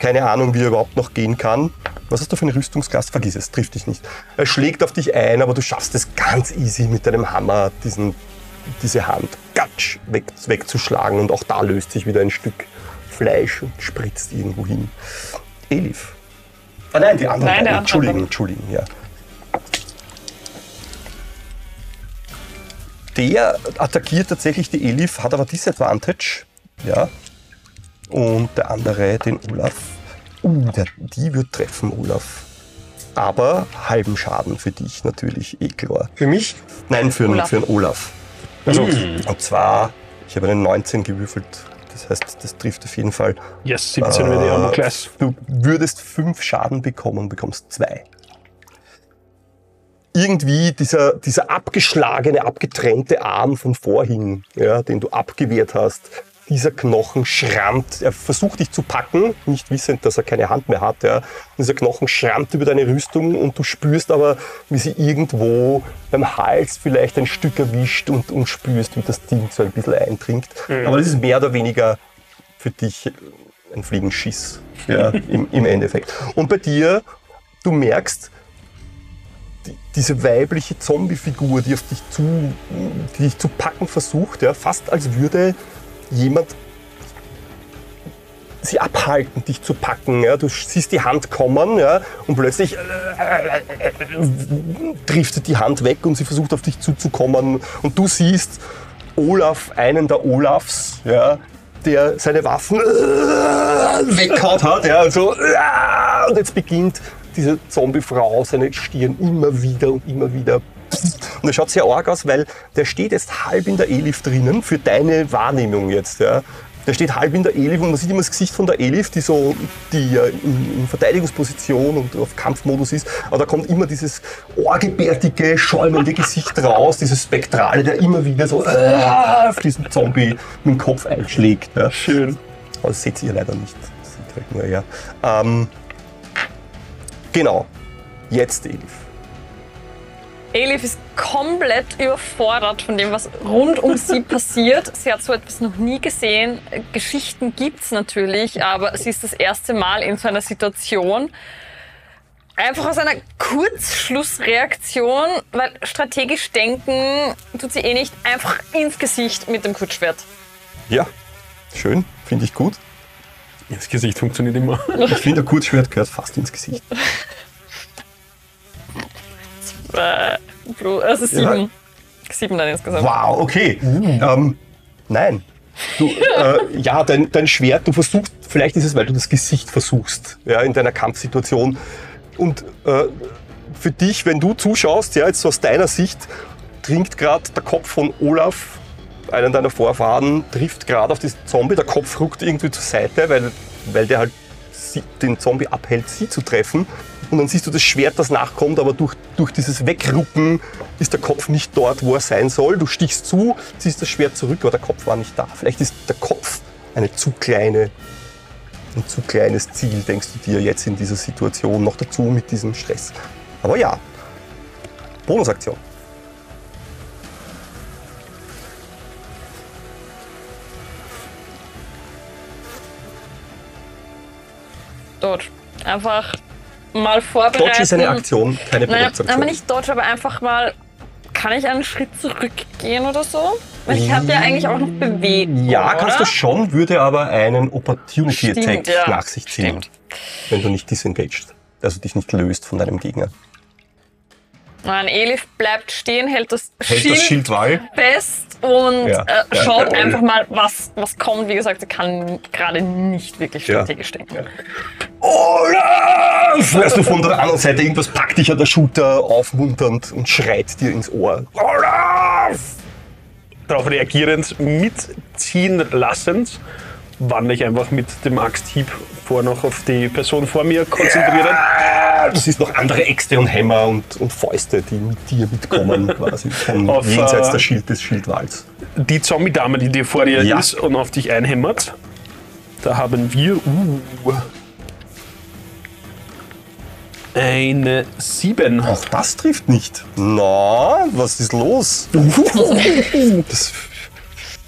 Speaker 2: keine Ahnung, wie er überhaupt noch gehen kann. Was hast du für eine Rüstungsklasse? Vergiss es, trifft dich nicht. Er schlägt auf dich ein, aber du schaffst es ganz easy mit deinem Hammer, diesen, diese Hand gatsch, weg, wegzuschlagen. Und auch da löst sich wieder ein Stück Fleisch und spritzt irgendwo hin. Elif. Ah nein, die anderen.
Speaker 1: Nein.
Speaker 2: Entschuldigen, Entschuldigen, ja. Der attackiert tatsächlich die Elif, hat aber Disadvantage. Ja. Und der andere, den Olaf. Uh, der, die wird treffen, Olaf. Aber halben Schaden für dich natürlich, eh klar.
Speaker 4: Für mich?
Speaker 2: Nein, für,
Speaker 1: Olaf.
Speaker 2: für einen Olaf.
Speaker 5: Also,
Speaker 2: Und zwar, ich habe einen 19 gewürfelt. Das heißt, das trifft auf jeden Fall.
Speaker 5: yes, 17 wäre die Armor Class.
Speaker 2: Du würdest fünf Schaden bekommen und bekommst zwei. Irgendwie dieser, dieser abgeschlagene, abgetrennte Arm von vorhin, ja, den du abgewehrt hast, dieser Knochen schrammt, er versucht dich zu packen, nicht wissend, dass er keine Hand mehr hat. Ja. Dieser Knochen schrammt über deine Rüstung und du spürst aber, wie sie irgendwo beim Hals vielleicht ein Stück erwischt und, und spürst, wie das Ding so ein bisschen eindringt. Aber das ist mehr oder weniger für dich ein Fliegenschiss ja, im, im Endeffekt. Und bei dir, du merkst, die, diese weibliche Zombie-Figur, die auf dich zu, die dich zu packen versucht, ja, fast als würde jemand sie abhalten, dich zu packen. Ja. Du siehst die Hand kommen ja, und plötzlich äh, driftet die Hand weg und sie versucht auf dich zuzukommen. Und du siehst Olaf, einen der Olafs, ja, der seine Waffen äh, weggehauen hat. Ja, und, so, äh, und jetzt beginnt diese Zombiefrau seine Stirn immer wieder und immer wieder. Und das schaut sehr arg aus, weil der steht jetzt halb in der Elif drinnen, für deine Wahrnehmung jetzt. Ja. Der steht halb in der Elif und man sieht immer das Gesicht von der Elif, die so die in, in Verteidigungsposition und auf Kampfmodus ist. Aber da kommt immer dieses ohrgebärtige, schäumende Gesicht raus, dieses Spektrale, der immer wieder so äh, auf diesen Zombie mit dem Kopf einschlägt. Ja.
Speaker 5: Schön.
Speaker 2: Aber das seht ihr leider nicht. Das sieht halt nur er. Ähm, genau. Jetzt Elif.
Speaker 1: Elif ist komplett überfordert von dem, was rund um sie passiert. Sie hat so etwas noch nie gesehen. Geschichten gibt's natürlich, aber sie ist das erste Mal in so einer Situation. Einfach aus einer Kurzschlussreaktion, weil strategisch denken tut sie eh nicht, einfach ins Gesicht mit dem Kurzschwert.
Speaker 2: Ja, schön. Finde ich gut.
Speaker 5: Das Gesicht funktioniert immer.
Speaker 2: Ich finde, der Kurzschwert gehört fast ins Gesicht.
Speaker 1: Äh, also sieben. Sieben dann insgesamt.
Speaker 2: Wow, okay. Ähm, nein. Du, äh, ja, dein, dein Schwert, du versuchst, vielleicht ist es, weil du das Gesicht versuchst, ja, in deiner Kampfsituation. Und äh, für dich, wenn du zuschaust, ja, jetzt so aus deiner Sicht, dringt gerade der Kopf von Olaf, einen deiner Vorfahren, trifft gerade auf diesen Zombie, der Kopf ruckt irgendwie zur Seite, weil, weil der halt sie, den Zombie abhält, sie zu treffen. Und dann siehst du das Schwert, das nachkommt, aber durch, durch dieses Wegrucken ist der Kopf nicht dort, wo er sein soll. Du stichst zu, ziehst das Schwert zurück, aber der Kopf war nicht da. Vielleicht ist der Kopf eine zu kleine, ein zu kleines Ziel, denkst du dir jetzt in dieser Situation, noch dazu mit diesem Stress. Aber ja, Bonusaktion.
Speaker 1: Dodge. Einfach mal vorbereiten.
Speaker 2: Dodge ist eine Aktion, keine
Speaker 1: Naja, aber nicht Dodge, aber einfach mal. Kann ich einen Schritt zurückgehen oder so? Weil ich habe ja eigentlich auch noch Bewegung.
Speaker 2: Ja, kannst
Speaker 1: oder?
Speaker 2: du schon, würde aber einen Opportunity
Speaker 1: Stimmt,
Speaker 2: Attack
Speaker 1: ja.
Speaker 2: nach sich ziehen,
Speaker 1: Stimmt.
Speaker 2: wenn du nicht disengaged, also dich nicht löst von deinem Gegner.
Speaker 1: Nein, Elif bleibt stehen, hält das,
Speaker 2: Hält
Speaker 1: Schild,
Speaker 2: das Schildwall.
Speaker 1: fest und
Speaker 2: Ja,
Speaker 1: äh,
Speaker 2: ja.
Speaker 1: schaut einfach mal, was, was kommt. Wie gesagt, sie kann gerade nicht wirklich
Speaker 2: Ja.
Speaker 1: strategisch denken.
Speaker 2: Olaf! Hörst du von der anderen Seite irgendwas packt dich an der Schulter aufmunternd und schreit dir ins Ohr. Olaf!
Speaker 5: Darauf reagierend, mitziehen lassend, wandle ich einfach mit dem Axthieb vor noch auf die Person vor mir konzentrieren.
Speaker 2: Du siehst noch andere Äxte und Hämmer und, und Fäuste, die mit dir mitkommen, quasi von
Speaker 5: Auf,
Speaker 2: jenseits
Speaker 5: äh,
Speaker 2: der Schild des Schildwalls.
Speaker 5: Die Zombie-Dame, die dir vor dir
Speaker 2: Ja.
Speaker 5: ist und auf dich einhämmert, da haben wir uh, eine 7.
Speaker 2: Auch das trifft nicht. Na, was ist los? Das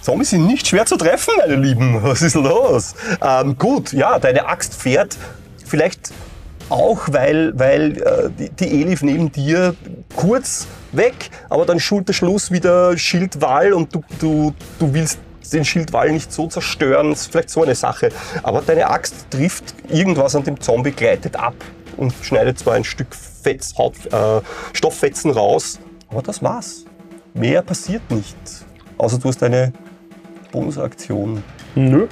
Speaker 2: Zombies sind nicht schwer zu treffen, meine Lieben. Was ist los? Ähm, gut, ja, deine Axt fährt vielleicht auch, weil, weil äh, die, die Elif neben dir kurz weg, aber dann Schulterschluss wieder Schildwall und du, du, du willst den Schildwall nicht so zerstören. Das ist vielleicht so eine Sache. Aber deine Axt trifft irgendwas an dem Zombie, gleitet ab und schneidet zwar ein Stück Fetz, Haut, äh, Stofffetzen raus, aber das war's. Mehr passiert nicht. Außer du hast eine Bonusaktion.
Speaker 5: Nö.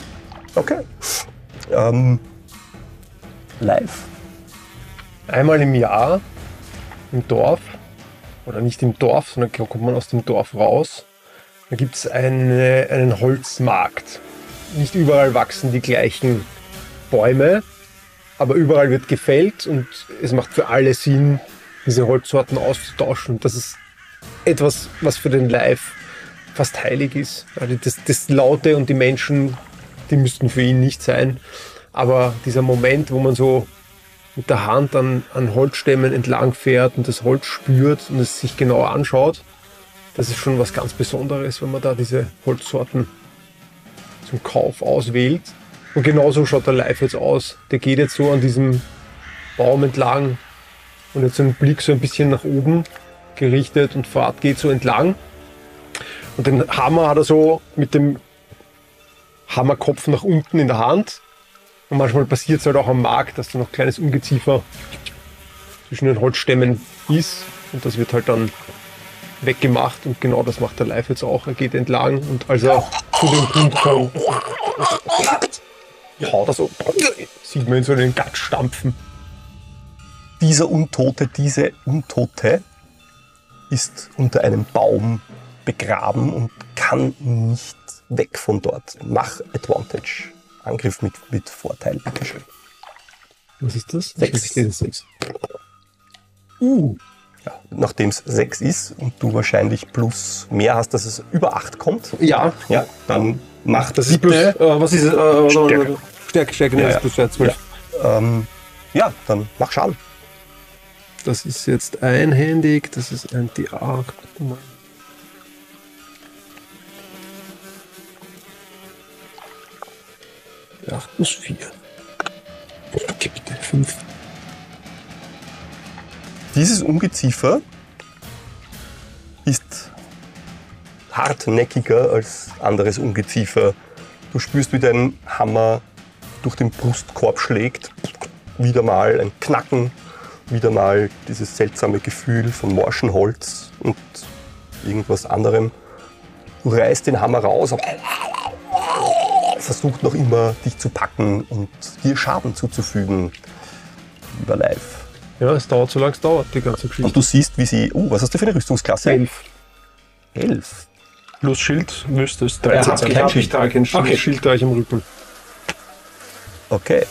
Speaker 2: Okay. Ähm, live.
Speaker 4: Einmal im Jahr im Dorf, oder nicht im Dorf, sondern kommt man aus dem Dorf raus, da gibt es eine, einen Holzmarkt. Nicht überall wachsen die gleichen Bäume, aber überall wird gefällt und es macht für alle Sinn, diese Holzsorten auszutauschen. Das ist etwas, was für den Live fast heilig ist. Also das, das Laute und die Menschen, die müssten für ihn nicht sein. Aber dieser Moment, wo man so mit der Hand an, an Holzstämmen entlang fährt und das Holz spürt und es sich genauer anschaut, das ist schon was ganz Besonderes, wenn man da diese Holzsorten zum Kauf auswählt. Und genauso schaut der Live jetzt aus. Der geht jetzt so an diesem Baum entlang und jetzt ein Blick so ein bisschen nach oben gerichtet und Fahrt geht so entlang. Und den Hammer hat er so mit dem Hammerkopf nach unten in der Hand. Und manchmal passiert es halt auch am Markt, dass da noch kleines Ungeziefer zwischen den Holzstämmen ist. Und das wird halt dann weggemacht. Und genau das macht der Live jetzt auch. Er geht entlang und als er zu dem Punkt kommt, haut er so, sieht man ihn so in den Gatt stampfen.
Speaker 2: Dieser Untote, diese Untote ist unter einem Baum begraben und kann nicht weg von dort. Mach Advantage. Angriff mit, mit Vorteil, bitteschön.
Speaker 4: Was ist das?
Speaker 2: Sechs.
Speaker 4: Sehe sechs.
Speaker 2: Ja, Nachdem es 6 ist und du wahrscheinlich plus mehr hast, dass es über 8 kommt,
Speaker 4: Ja,
Speaker 2: ja, dann mach
Speaker 4: das ist plus. Äh, was ist es? Äh,
Speaker 5: Stärke.
Speaker 4: Stärke, Stärke,
Speaker 2: Ja,
Speaker 4: ja,
Speaker 2: ja.
Speaker 4: plus ja, 12.
Speaker 2: Ähm, ja, dann mach Schaden.
Speaker 4: Das ist jetzt einhändig, das ist ein D8. 8 plus 4. Okay, bitte. 5.
Speaker 2: Dieses Ungeziefer ist hartnäckiger als anderes Ungeziefer. Du spürst, wie dein Hammer durch den Brustkorb schlägt. Wieder mal ein Knacken, wieder mal dieses seltsame Gefühl von morschem Holz und irgendwas anderem. Du reißt den Hammer raus, aber versucht noch immer, dich zu packen und dir Schaden zuzufügen. Lieber Live.
Speaker 4: Ja, es dauert so lange es dauert, die ganze
Speaker 2: Und
Speaker 4: Geschichte.
Speaker 2: du siehst, wie sie. Oh, was hast du für eine Rüstungsklasse?
Speaker 4: Elf.
Speaker 2: Elf.
Speaker 5: Plus Schild müsste es
Speaker 4: Ja,
Speaker 5: 13
Speaker 4: hab
Speaker 5: sein.
Speaker 4: ich trage ein Schild,
Speaker 5: Okay.
Speaker 4: Schild trage ich im Rücken.
Speaker 2: Okay.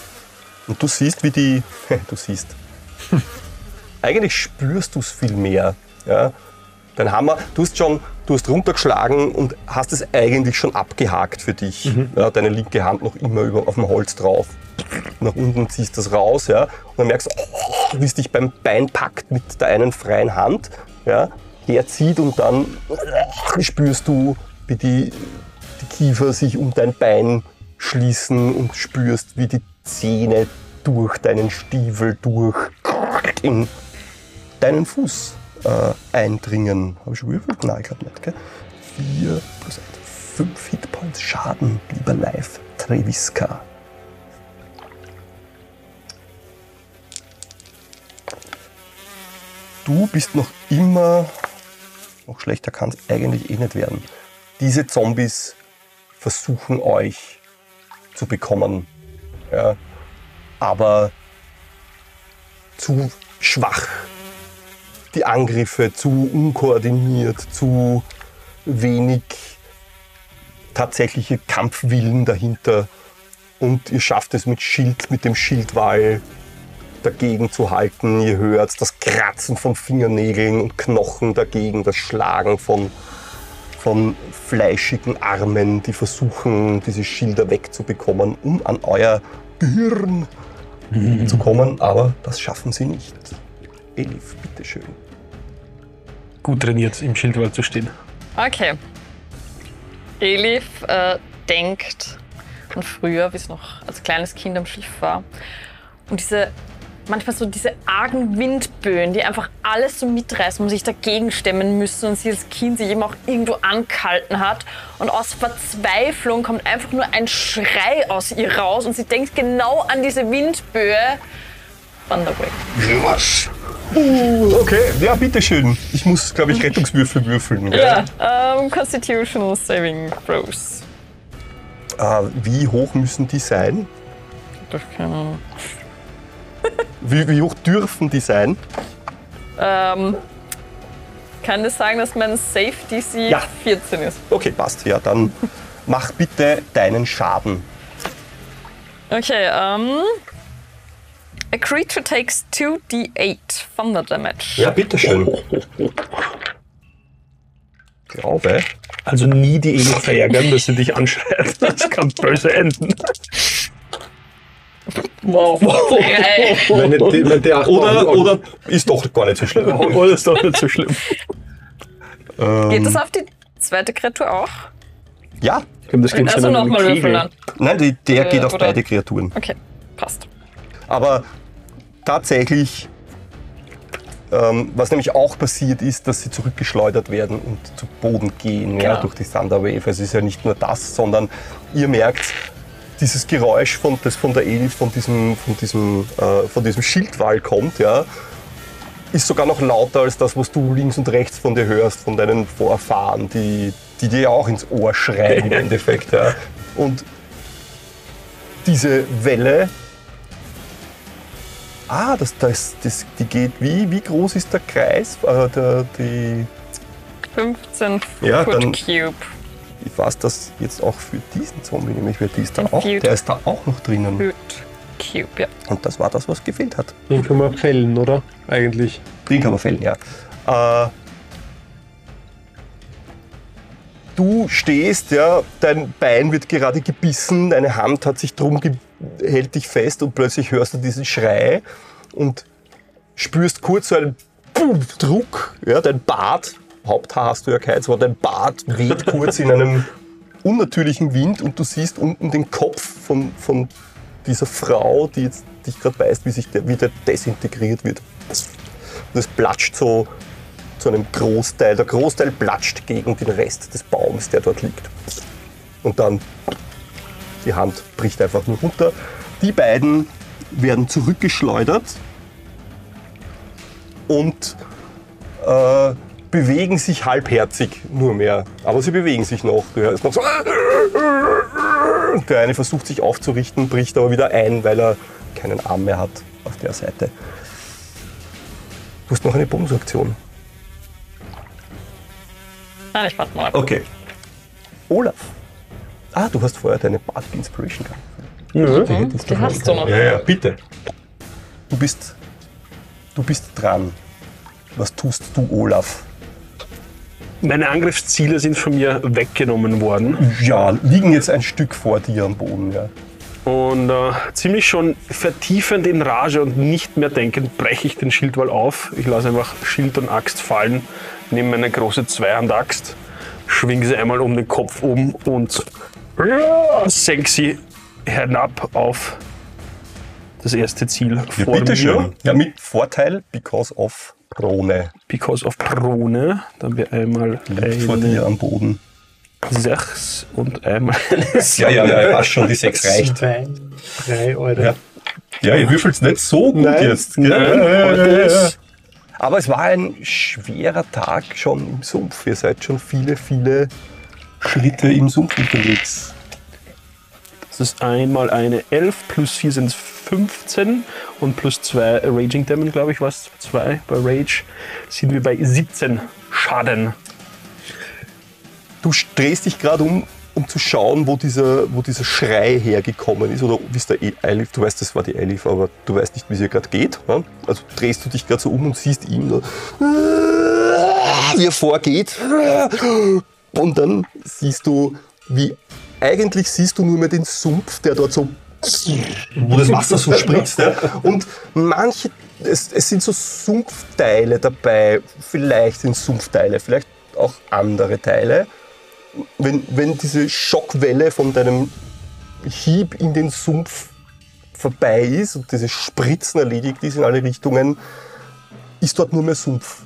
Speaker 2: Und du siehst, wie die. Du siehst. Eigentlich spürst du es viel mehr. Ja? Dein Hammer, du hast schon, du hast runtergeschlagen und hast es eigentlich schon abgehakt für dich. Ja, deine linke Hand noch immer über, auf dem Holz drauf. Nach unten ziehst du das raus, ja, und dann merkst du, oh, wie es dich beim Bein packt mit der einen freien Hand, ja, herzieht und dann spürst du, wie die, die Kiefer sich um dein Bein schließen und spürst, wie die Zähne durch deinen Stiefel durch in deinen Fuß äh, eindringen. Habe ich schon gewürfelt? Nein, ich glaube nicht. Gell? 4 plus 1, 5 Hitpoints Schaden, lieber Live Treviska. Du bist noch immer, noch schlechter kann es eigentlich eh nicht werden. Diese Zombies versuchen euch zu bekommen. Ja, aber zu schwach. Die Angriffe zu unkoordiniert, zu wenig tatsächliche Kampfwillen dahinter. Und ihr schafft es mit Schild, mit dem Schildwall dagegen zu halten. Ihr hört das Kratzen von Fingernägeln und Knochen dagegen, das Schlagen von, von fleischigen Armen, die versuchen, diese Schilder wegzubekommen, um an euer Gehirn zu kommen. Aber das schaffen sie nicht. Elif, bitteschön.
Speaker 5: Gut trainiert, im Schildwall zu stehen.
Speaker 1: Okay. Elif äh, denkt an früher, wie es noch als kleines Kind am Schiff war. Und diese, manchmal so diese argen Windböen, die einfach alles so mitreißen und sich dagegen stemmen müssen und sie als Kind sich eben auch irgendwo angehalten hat. Und aus Verzweiflung kommt einfach nur ein Schrei aus ihr raus und sie denkt genau an diese Windböe. Thunderwave.
Speaker 6: Was?
Speaker 2: Okay, ja, bitteschön. Ich muss, glaube ich, Rettungswürfel würfeln.
Speaker 1: Ja, ähm, Constitutional Saving Throws.
Speaker 2: Äh, wie hoch müssen die sein?
Speaker 1: Das keine
Speaker 2: Wie, wie hoch dürfen die sein?
Speaker 1: Ähm, kann das sagen, dass mein Safe DC
Speaker 2: Ja.
Speaker 1: 14 ist?
Speaker 2: Okay, passt. Ja, dann mach bitte deinen Schaden.
Speaker 1: Okay, ähm. A creature takes 2d8 Thunder Damage.
Speaker 2: Ja, bitteschön. Glaube.
Speaker 5: Also nie die Ego verärgern, dass sie dich anschreit. Das kann böse enden.
Speaker 1: Wow.
Speaker 4: Meine, D- mein D8
Speaker 2: Oder, oder ist doch gar nicht so schlimm.
Speaker 5: Das ist doch nicht so schlimm.
Speaker 2: Ähm,
Speaker 1: Geht das auf die zweite Kreatur auch?
Speaker 2: Ja,
Speaker 5: das
Speaker 1: Also nochmal würfeln
Speaker 5: Kegel.
Speaker 1: dann.
Speaker 2: nein, die, der
Speaker 1: Äh,
Speaker 2: geht auf
Speaker 1: oder-
Speaker 2: beide Kreaturen.
Speaker 1: Okay, passt.
Speaker 2: Aber tatsächlich, ähm, was nämlich auch passiert ist, dass sie zurückgeschleudert werden und zu Boden gehen ja,
Speaker 1: Genau.
Speaker 2: durch die Thunderwave. Also es ist ja nicht nur das, sondern ihr merkt, dieses Geräusch, von, das von der Elif, von diesem, von, diesem, äh, von diesem Schildwall kommt, ja, ist sogar noch lauter als das, was du links und rechts von dir hörst, von deinen Vorfahren, die, die dir auch ins Ohr schreien im Endeffekt. Ja. Und diese Welle Ah, das, das, das, die geht, wie, wie groß ist der Kreis? Äh, der, die,
Speaker 1: 15
Speaker 2: Ja,
Speaker 1: Foot
Speaker 2: dann-
Speaker 1: Cube.
Speaker 2: Ich weiß das jetzt auch für diesen Zombie, nämlich weil die ist da auch, der ist da auch noch drinnen.
Speaker 1: Foot Cube, ja.
Speaker 2: Und das war das, was gefehlt hat.
Speaker 4: Den können wir fällen, oder? Eigentlich.
Speaker 2: Den kann man fällen, ja. Äh, du stehst, ja, dein Bein wird gerade gebissen, deine Hand hat sich drum, ge hält dich fest und plötzlich hörst du diesen Schrei und spürst kurz so einen Druck, ja, dein Bart, Haupthaar hast du ja keins, aber dein Bart weht kurz in einem unnatürlichen Wind und du siehst unten den Kopf von, von dieser Frau, die jetzt dich gerade beißt, wie sich der wieder desintegriert wird. Das platscht so zu einem Großteil. Der Großteil platscht gegen den Rest des Baums, der dort liegt. Und dann die Hand bricht einfach nur runter. Die beiden werden zurückgeschleudert und äh, bewegen sich halbherzig nur mehr. Aber sie bewegen sich noch. Du hörst noch so. Der eine versucht sich aufzurichten, bricht aber wieder ein, weil er keinen Arm mehr hat auf der Seite. Du hast noch eine Bonusaktion.
Speaker 1: Nein, ich warte mal.
Speaker 2: Okay. Olaf. Ah, du hast vorher deine Bardic Inspiration gehabt.
Speaker 4: Ja.
Speaker 2: Die, hättest
Speaker 1: Die hast du noch.
Speaker 2: Ja, ja, bitte. Du bist, du bist dran. Was tust du, Olaf?
Speaker 5: Meine Angriffsziele sind von mir weggenommen worden.
Speaker 2: Ja, liegen jetzt ein Stück vor dir am Boden. Ja.
Speaker 5: Und äh, ziemlich schon vertiefend in Rage und nicht mehr denkend breche ich den Schildwall auf. Ich lasse einfach Schild und Axt fallen, nehme meine große Zweihand-Axt, schwinge sie einmal um den Kopf um und senke sie hinab auf das erste Ziel
Speaker 2: Ja,
Speaker 5: vor mir.
Speaker 2: bitteschön. Ja, mit Vorteil, because of Krone.
Speaker 5: Because of Prone. Dann wir einmal
Speaker 2: Liegt vor dir am Boden.
Speaker 5: 6 und einmal eine
Speaker 2: Ja, ja, ja, passt schon, die 6 reicht.
Speaker 4: Zwei, drei, Alter.
Speaker 2: Ja. Ja, ihr würfelt nicht so gut
Speaker 4: Nein.
Speaker 2: jetzt. Heute ist- Aber es war ein schwerer Tag schon im Sumpf. Ihr seid schon viele, viele Schritte im Sumpf unterwegs.
Speaker 5: Das ist einmal eine 11, plus 4 sind es 15 und plus 2 Raging Damage, glaube ich, was 2 bei Rage, sind wir bei 17 Schaden.
Speaker 2: Du drehst dich gerade um, um zu schauen, wo dieser, wo dieser Schrei hergekommen ist. Oder wie der E-? Du weißt, das war die Elif, aber du weißt nicht, wie es ihr gerade geht. Ne? Also drehst du dich gerade so um und siehst ihn, so, wie er vorgeht. Und dann siehst du, wie eigentlich siehst du nur mehr den Sumpf, der dort so wo das Wasser so spritzt. Ja. Und manche, es, es sind so Sumpfteile dabei, vielleicht sind Sumpfteile, vielleicht auch andere Teile. Wenn, wenn diese Schockwelle von deinem Hieb in den Sumpf vorbei ist und diese Spritzen erledigt ist in alle Richtungen, ist dort nur mehr Sumpf.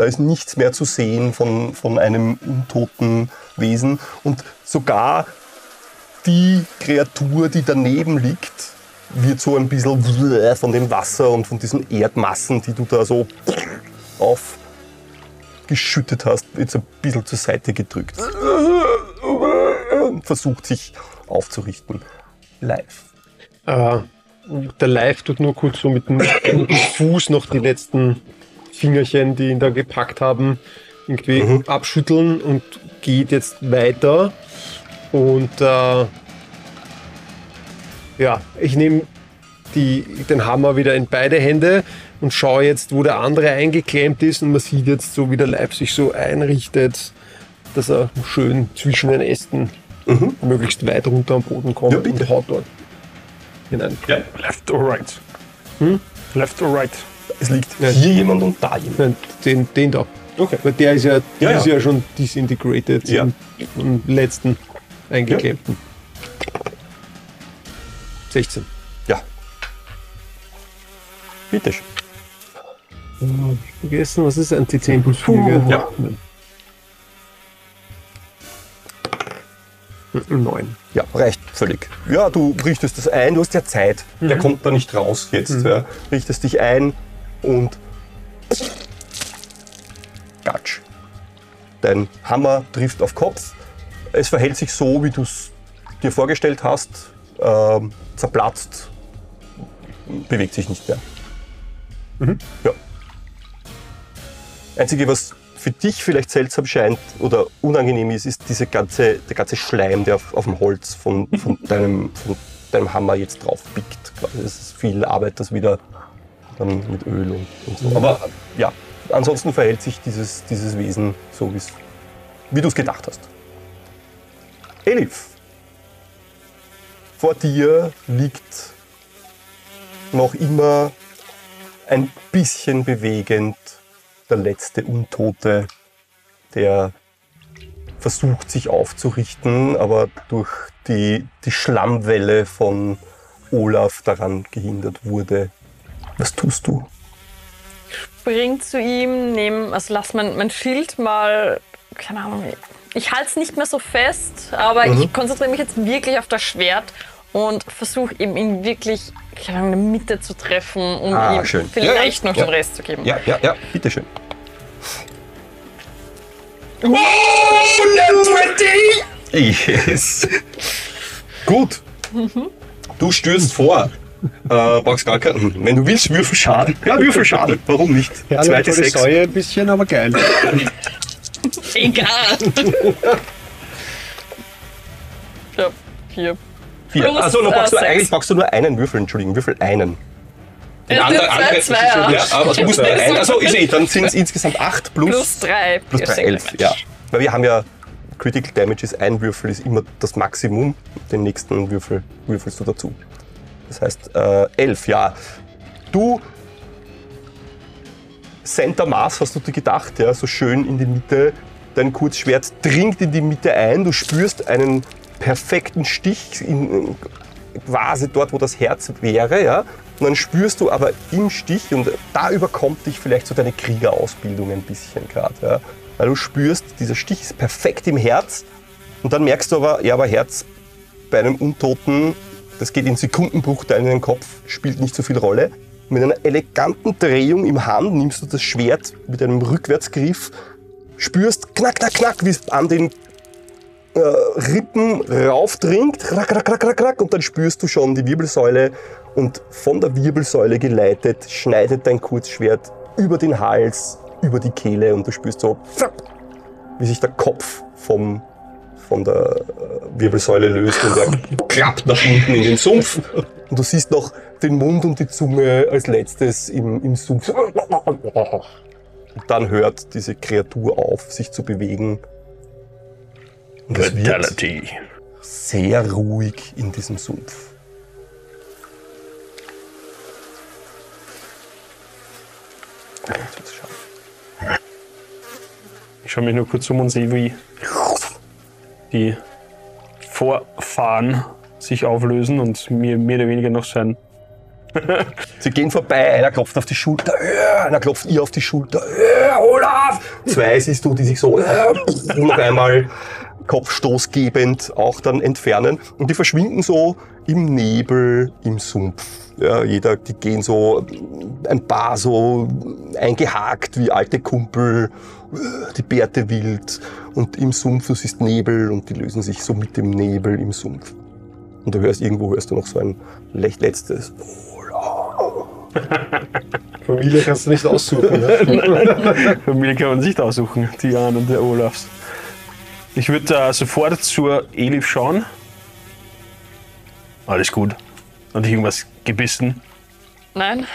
Speaker 2: Da ist nichts mehr zu sehen von, von einem untoten Wesen. Und sogar die Kreatur, die daneben liegt, wird so ein bisschen von dem Wasser und von diesen Erdmassen, die du da so aufgeschüttet hast, jetzt ein bisschen zur Seite gedrückt. Und versucht sich aufzurichten. Live.
Speaker 4: Äh, der Live tut nur kurz so mit dem, mit dem Fuß noch die letzten Fingerchen, die ihn da gepackt haben, irgendwie abschütteln und geht jetzt weiter. Und äh, ja, ich nehme den Hammer wieder in beide Hände und schaue jetzt, wo der andere eingeklemmt ist. Und man sieht jetzt so, wie der Leib sich so einrichtet, dass er schön zwischen den Ästen möglichst weit runter am Boden kommt
Speaker 2: Ja, bitte.
Speaker 4: und haut dort hinein.
Speaker 5: Left or right? Left or right?
Speaker 2: Es liegt hier jemand und da jemand.
Speaker 4: Nein, den, den da.
Speaker 2: Okay.
Speaker 4: Weil der ist ja, der
Speaker 2: Ja,
Speaker 4: ist
Speaker 2: ja.
Speaker 4: ja schon disintegrated
Speaker 2: Ja.
Speaker 4: im, im letzten eingeklemmten. 16.
Speaker 2: Ja. Bitte schön.
Speaker 4: Vergessen, was ist ein T10 plus 4? gell?
Speaker 2: Ja.
Speaker 4: Neun.
Speaker 2: Ja, reicht völlig. Ja, du richtest das ein, du hast ja Zeit. Der kommt da nicht raus jetzt. Ja. Richtest dich ein und Gatsch. Dein Hammer trifft auf Kopf. Es verhält sich so, wie du es dir vorgestellt hast. Ähm, zerplatzt, bewegt sich nicht mehr. Ja. Einzige, was für dich vielleicht seltsam scheint oder unangenehm ist, ist diese ganze, der ganze Schleim, der auf, auf dem Holz von, von, deinem, von deinem Hammer jetzt drauf biegt. Es ist viel Arbeit, das wieder dann mit Öl und, und so. Aber ja, ansonsten verhält sich dieses, dieses Wesen so, wie du es gedacht hast. Elif, vor dir liegt noch immer ein bisschen bewegend der letzte Untote, der versucht sich aufzurichten, aber durch die, die Schlammwelle von Olaf daran gehindert wurde. Was tust du?
Speaker 1: Spring zu ihm, nehm, also lass mein, mein Schild mal, keine Ahnung, ich halte es nicht mehr so fest, aber
Speaker 2: Mhm.
Speaker 1: ich konzentriere mich jetzt wirklich auf das Schwert und versuche eben ihn wirklich keine Ahnung, in der Mitte zu treffen, um
Speaker 2: Ah,
Speaker 1: ihm
Speaker 2: schön.
Speaker 1: vielleicht
Speaker 2: Ja, ja,
Speaker 1: noch
Speaker 2: ja.
Speaker 1: den Rest zu geben.
Speaker 2: Ja, ja, ja, bitteschön. Yes. Gut. Du stürzt vor. Äh, brauchst gar keinen. Wenn du willst, Würfel Schaden. Ja, Würfel Schaden. Warum nicht?
Speaker 4: Ja,
Speaker 2: Zweite Sechs.
Speaker 4: Säue ein bisschen, aber geil.
Speaker 1: Egal. ja.
Speaker 2: Vier.
Speaker 1: Plus,
Speaker 2: Also, dann brauchst du,
Speaker 1: äh, sechs.
Speaker 2: eigentlich brauchst du nur einen Würfel, Entschuldigung, Würfel einen.
Speaker 1: Es sind zwei Zweier.
Speaker 2: Ja, aber du musst nur einen. Also, ist eh, dann sind es insgesamt acht plus,
Speaker 1: Plus drei.
Speaker 2: plus drei, elf. Ja. Weil wir haben ja Critical Damage ist ein Würfel, ist immer das Maximum. Den nächsten Würfel würfelst du dazu. Das heißt, äh, elf, ja. Du, Center Mass hast du dir gedacht, ja, so schön in die Mitte. Dein Kurzschwert dringt in die Mitte ein. Du spürst einen perfekten Stich in, quasi dort, wo das Herz wäre, ja. Und dann spürst du aber im Stich, und da überkommt dich vielleicht so deine Kriegerausbildung ein bisschen gerade, ja. Weil du spürst, dieser Stich ist perfekt im Herz. Und dann merkst du aber, ja, aber Herz bei einem Untoten, das geht in Sekundenbruchteilen in den Kopf, spielt nicht so viel Rolle. Mit einer eleganten Drehung im Hand nimmst du das Schwert mit einem Rückwärtsgriff, spürst knack, knack, knack, wie es an den äh, Rippen raufdringt, krack, krack, krack, krack, krack, und dann spürst du schon die Wirbelsäule und von der Wirbelsäule geleitet schneidet dein Kurzschwert über den Hals, über die Kehle und du spürst so, wie sich der Kopf vom, von der äh, Wirbelsäule löst und er klappt nach unten in den Sumpf. Und du siehst noch den Mund und die Zunge als letztes im, im Sumpf. Und dann hört diese Kreatur auf, sich zu bewegen. Und es wird sehr ruhig in diesem Sumpf.
Speaker 5: Ich schaue mich nur kurz um und sehe, wie die Vorfahren sich auflösen und mir mehr oder weniger noch sein.
Speaker 2: Sie gehen vorbei, einer klopft auf die Schulter, äh, einer klopft ihr auf die Schulter, äh, Olaf! Zwei siehst du, die sich so äh, noch einmal kopfstoßgebend auch dann entfernen und die verschwinden so im Nebel, im Sumpf. Ja, jeder, die gehen so ein paar so eingehakt wie alte Kumpel, die Bärte wild und im Sumpf, du siehst Nebel und die lösen sich so mit dem Nebel im Sumpf. Und du hörst irgendwo hörst du noch so ein letztes
Speaker 4: Familie kannst du nicht aussuchen. Ne?
Speaker 5: Familie kann man sich nicht aussuchen, die Ahnen der Olafs. Ich würde äh, sofort zur Elif schauen. Alles gut. Hat dich irgendwas gebissen?
Speaker 1: Nein,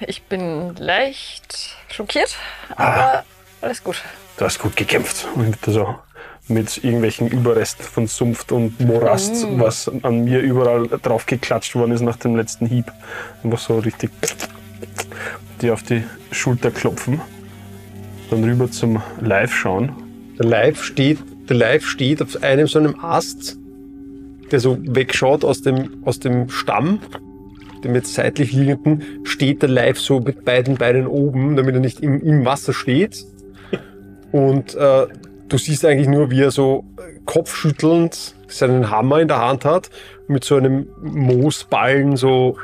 Speaker 1: ich bin leicht schockiert,
Speaker 2: Ah.
Speaker 1: Alles gut.
Speaker 5: Du hast gut gekämpft. Und so mit irgendwelchen Überresten von Sumpf und Morast, was an mir überall drauf geklatscht worden ist nach dem letzten Hieb. Einfach so richtig dir auf die Schulter klopfen. Dann rüber zum Live schauen.
Speaker 4: Der Live steht, der Live steht auf einem so einem Ast, der so wegschaut aus dem, aus dem Stamm, dem jetzt seitlich liegenden, steht der Live so mit beiden Beinen oben, damit er nicht im, im Wasser steht. Und äh, du siehst eigentlich nur, wie er so äh, kopfschüttelnd seinen Hammer in der Hand hat, mit so einem Moosballen so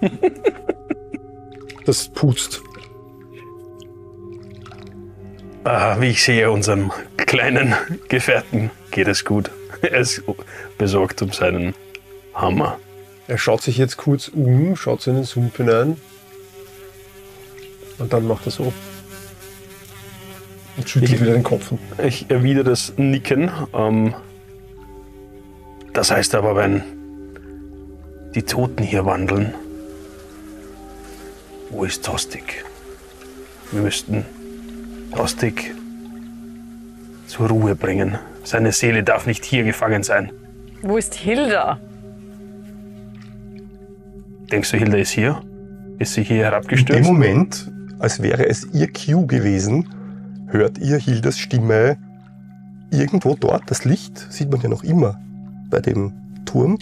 Speaker 4: das putzt.
Speaker 5: Ah, wie ich sehe, unserem kleinen Gefährten geht es gut. Er ist besorgt um seinen Hammer.
Speaker 4: Er schaut sich jetzt kurz um, schaut in den Sumpf hinein. Und dann macht er so. Und schüttelt wieder den Kopf.
Speaker 5: Ich erwidere das Nicken. Ähm, das heißt aber, wenn die Toten hier wandeln, wo ist Tostig? Wir müssten Tostig zur Ruhe bringen. Seine Seele darf nicht hier gefangen sein.
Speaker 1: Wo ist Hilda?
Speaker 5: Denkst du, Hilda ist hier? Ist sie hier
Speaker 2: In dem
Speaker 5: herabgestürzt?
Speaker 2: Moment, als wäre es ihr Cue gewesen, hört ihr Hildas Stimme irgendwo dort. Das Licht sieht man ja noch immer bei dem Turm,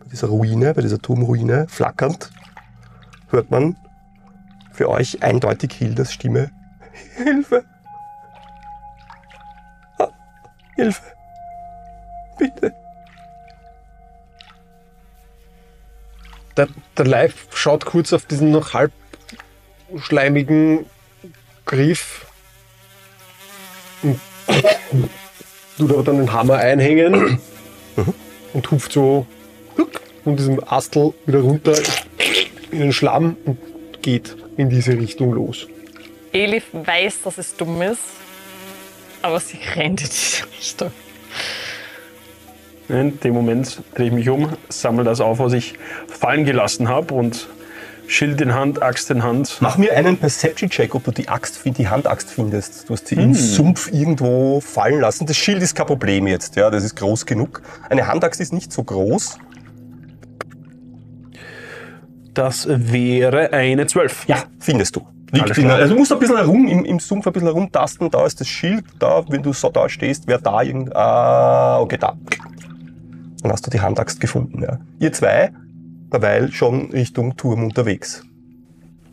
Speaker 2: bei dieser Ruine, bei dieser Turmruine, flackernd, hört man für euch eindeutig Hildas Stimme. Hilfe! Ah, Hilfe! Bitte!
Speaker 4: Der, der Live schaut kurz auf diesen noch halb schleimigen Griff tut aber dann den Hammer einhängen und hupft so von diesem Astel wieder runter in den Schlamm und geht in diese Richtung los.
Speaker 1: Elif weiß, dass es dumm ist, aber sie rennt in diese Richtung.
Speaker 5: In dem Moment drehe ich mich um, sammle das auf, was ich fallen gelassen habe und Schild in Hand, Axt in Hand.
Speaker 2: Mach mir einen Perception-Check, ob du die Axt, die Handaxt findest. Du hast sie im Sumpf irgendwo fallen lassen. Das Schild ist kein Problem jetzt, ja, das ist groß genug. Eine Handaxt ist nicht so groß.
Speaker 5: Das wäre eine 12.
Speaker 2: Ja, findest du. Liegt in, also du musst ein bisschen herum, im, im Sumpf ein bisschen herumtasten. Da ist das Schild, da, wenn du so da stehst, wäre da irgend. Ah, okay, da. Dann hast du die Handaxt gefunden, ja. Ihr zwei, derweil schon Richtung Turm unterwegs.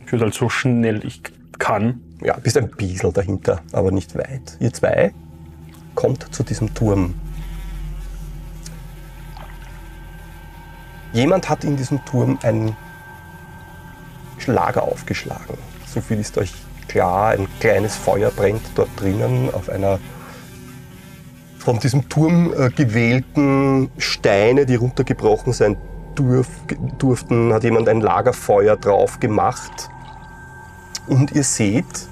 Speaker 5: Ich würde halt so schnell ich kann.
Speaker 2: Ja, bist ein bisschen dahinter, aber nicht weit. Ihr zwei kommt zu diesem Turm. Jemand hat in diesem Turm ein Lager aufgeschlagen. So viel ist euch klar. Ein kleines Feuer brennt dort drinnen auf einer von diesem Turm äh, gewählten Steine, die runtergebrochen sein durf, durften, hat jemand ein Lagerfeuer drauf gemacht. Und ihr seht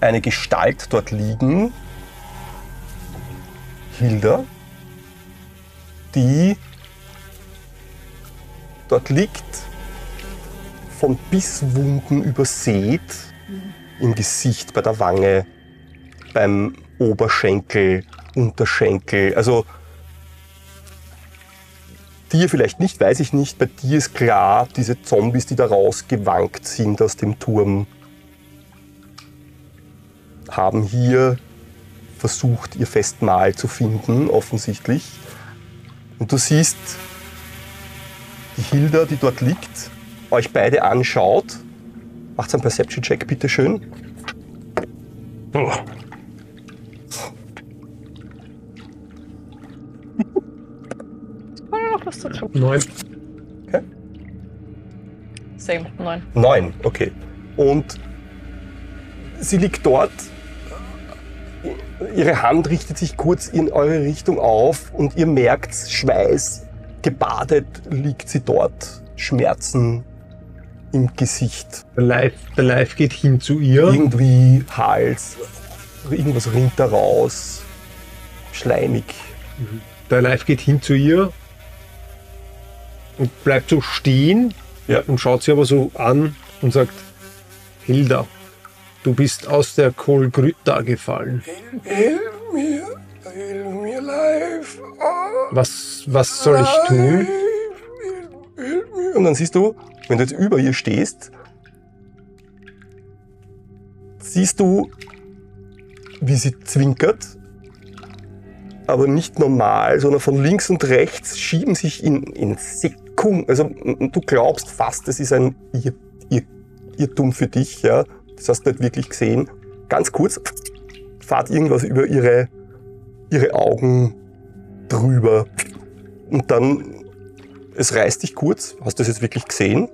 Speaker 2: eine Gestalt dort liegen, Hilda, die dort liegt, von Bisswunden übersät, im Gesicht, bei der Wange, beim Oberschenkel, Unterschenkel. Also dir vielleicht nicht, weiß ich nicht. Bei dir ist klar, diese Zombies, die da rausgewankt sind aus dem Turm, haben hier versucht, ihr Festmahl zu finden, offensichtlich. Und du siehst die Hilda, die dort liegt, euch beide anschaut. Macht einen Perception-Check, bitteschön.
Speaker 5: Oh.
Speaker 1: Noch was dazu.
Speaker 4: Neun.
Speaker 1: Same, neun.
Speaker 2: Neun, okay. Und sie liegt dort. Ihre Hand richtet sich kurz in eure Richtung auf und ihr merkt, Schweiß gebadet liegt sie dort. Schmerzen im Gesicht.
Speaker 4: Der Live, der Live geht hin zu ihr.
Speaker 2: Irgendwie Hals, irgendwas rinnt da raus. Schleimig.
Speaker 4: Der Live geht hin zu ihr und bleibt so stehen
Speaker 2: Ja.
Speaker 4: und schaut sie aber so an und sagt, Hilda, du bist aus der Kolgryta gefallen.
Speaker 2: Hilf mir, hilf mir live.
Speaker 4: Was, was soll ich tun?
Speaker 2: Und dann siehst du, wenn du jetzt über ihr stehst, siehst du, wie sie zwinkert, aber nicht normal, sondern von links und rechts schieben sich in, in Sekunden, also du glaubst fast, es ist ein Ir Ir Irrtum für dich, ja, das hast du nicht wirklich gesehen. Ganz kurz fahrt irgendwas über ihre, ihre Augen drüber und dann es reißt dich kurz. Hast du das jetzt wirklich gesehen? Und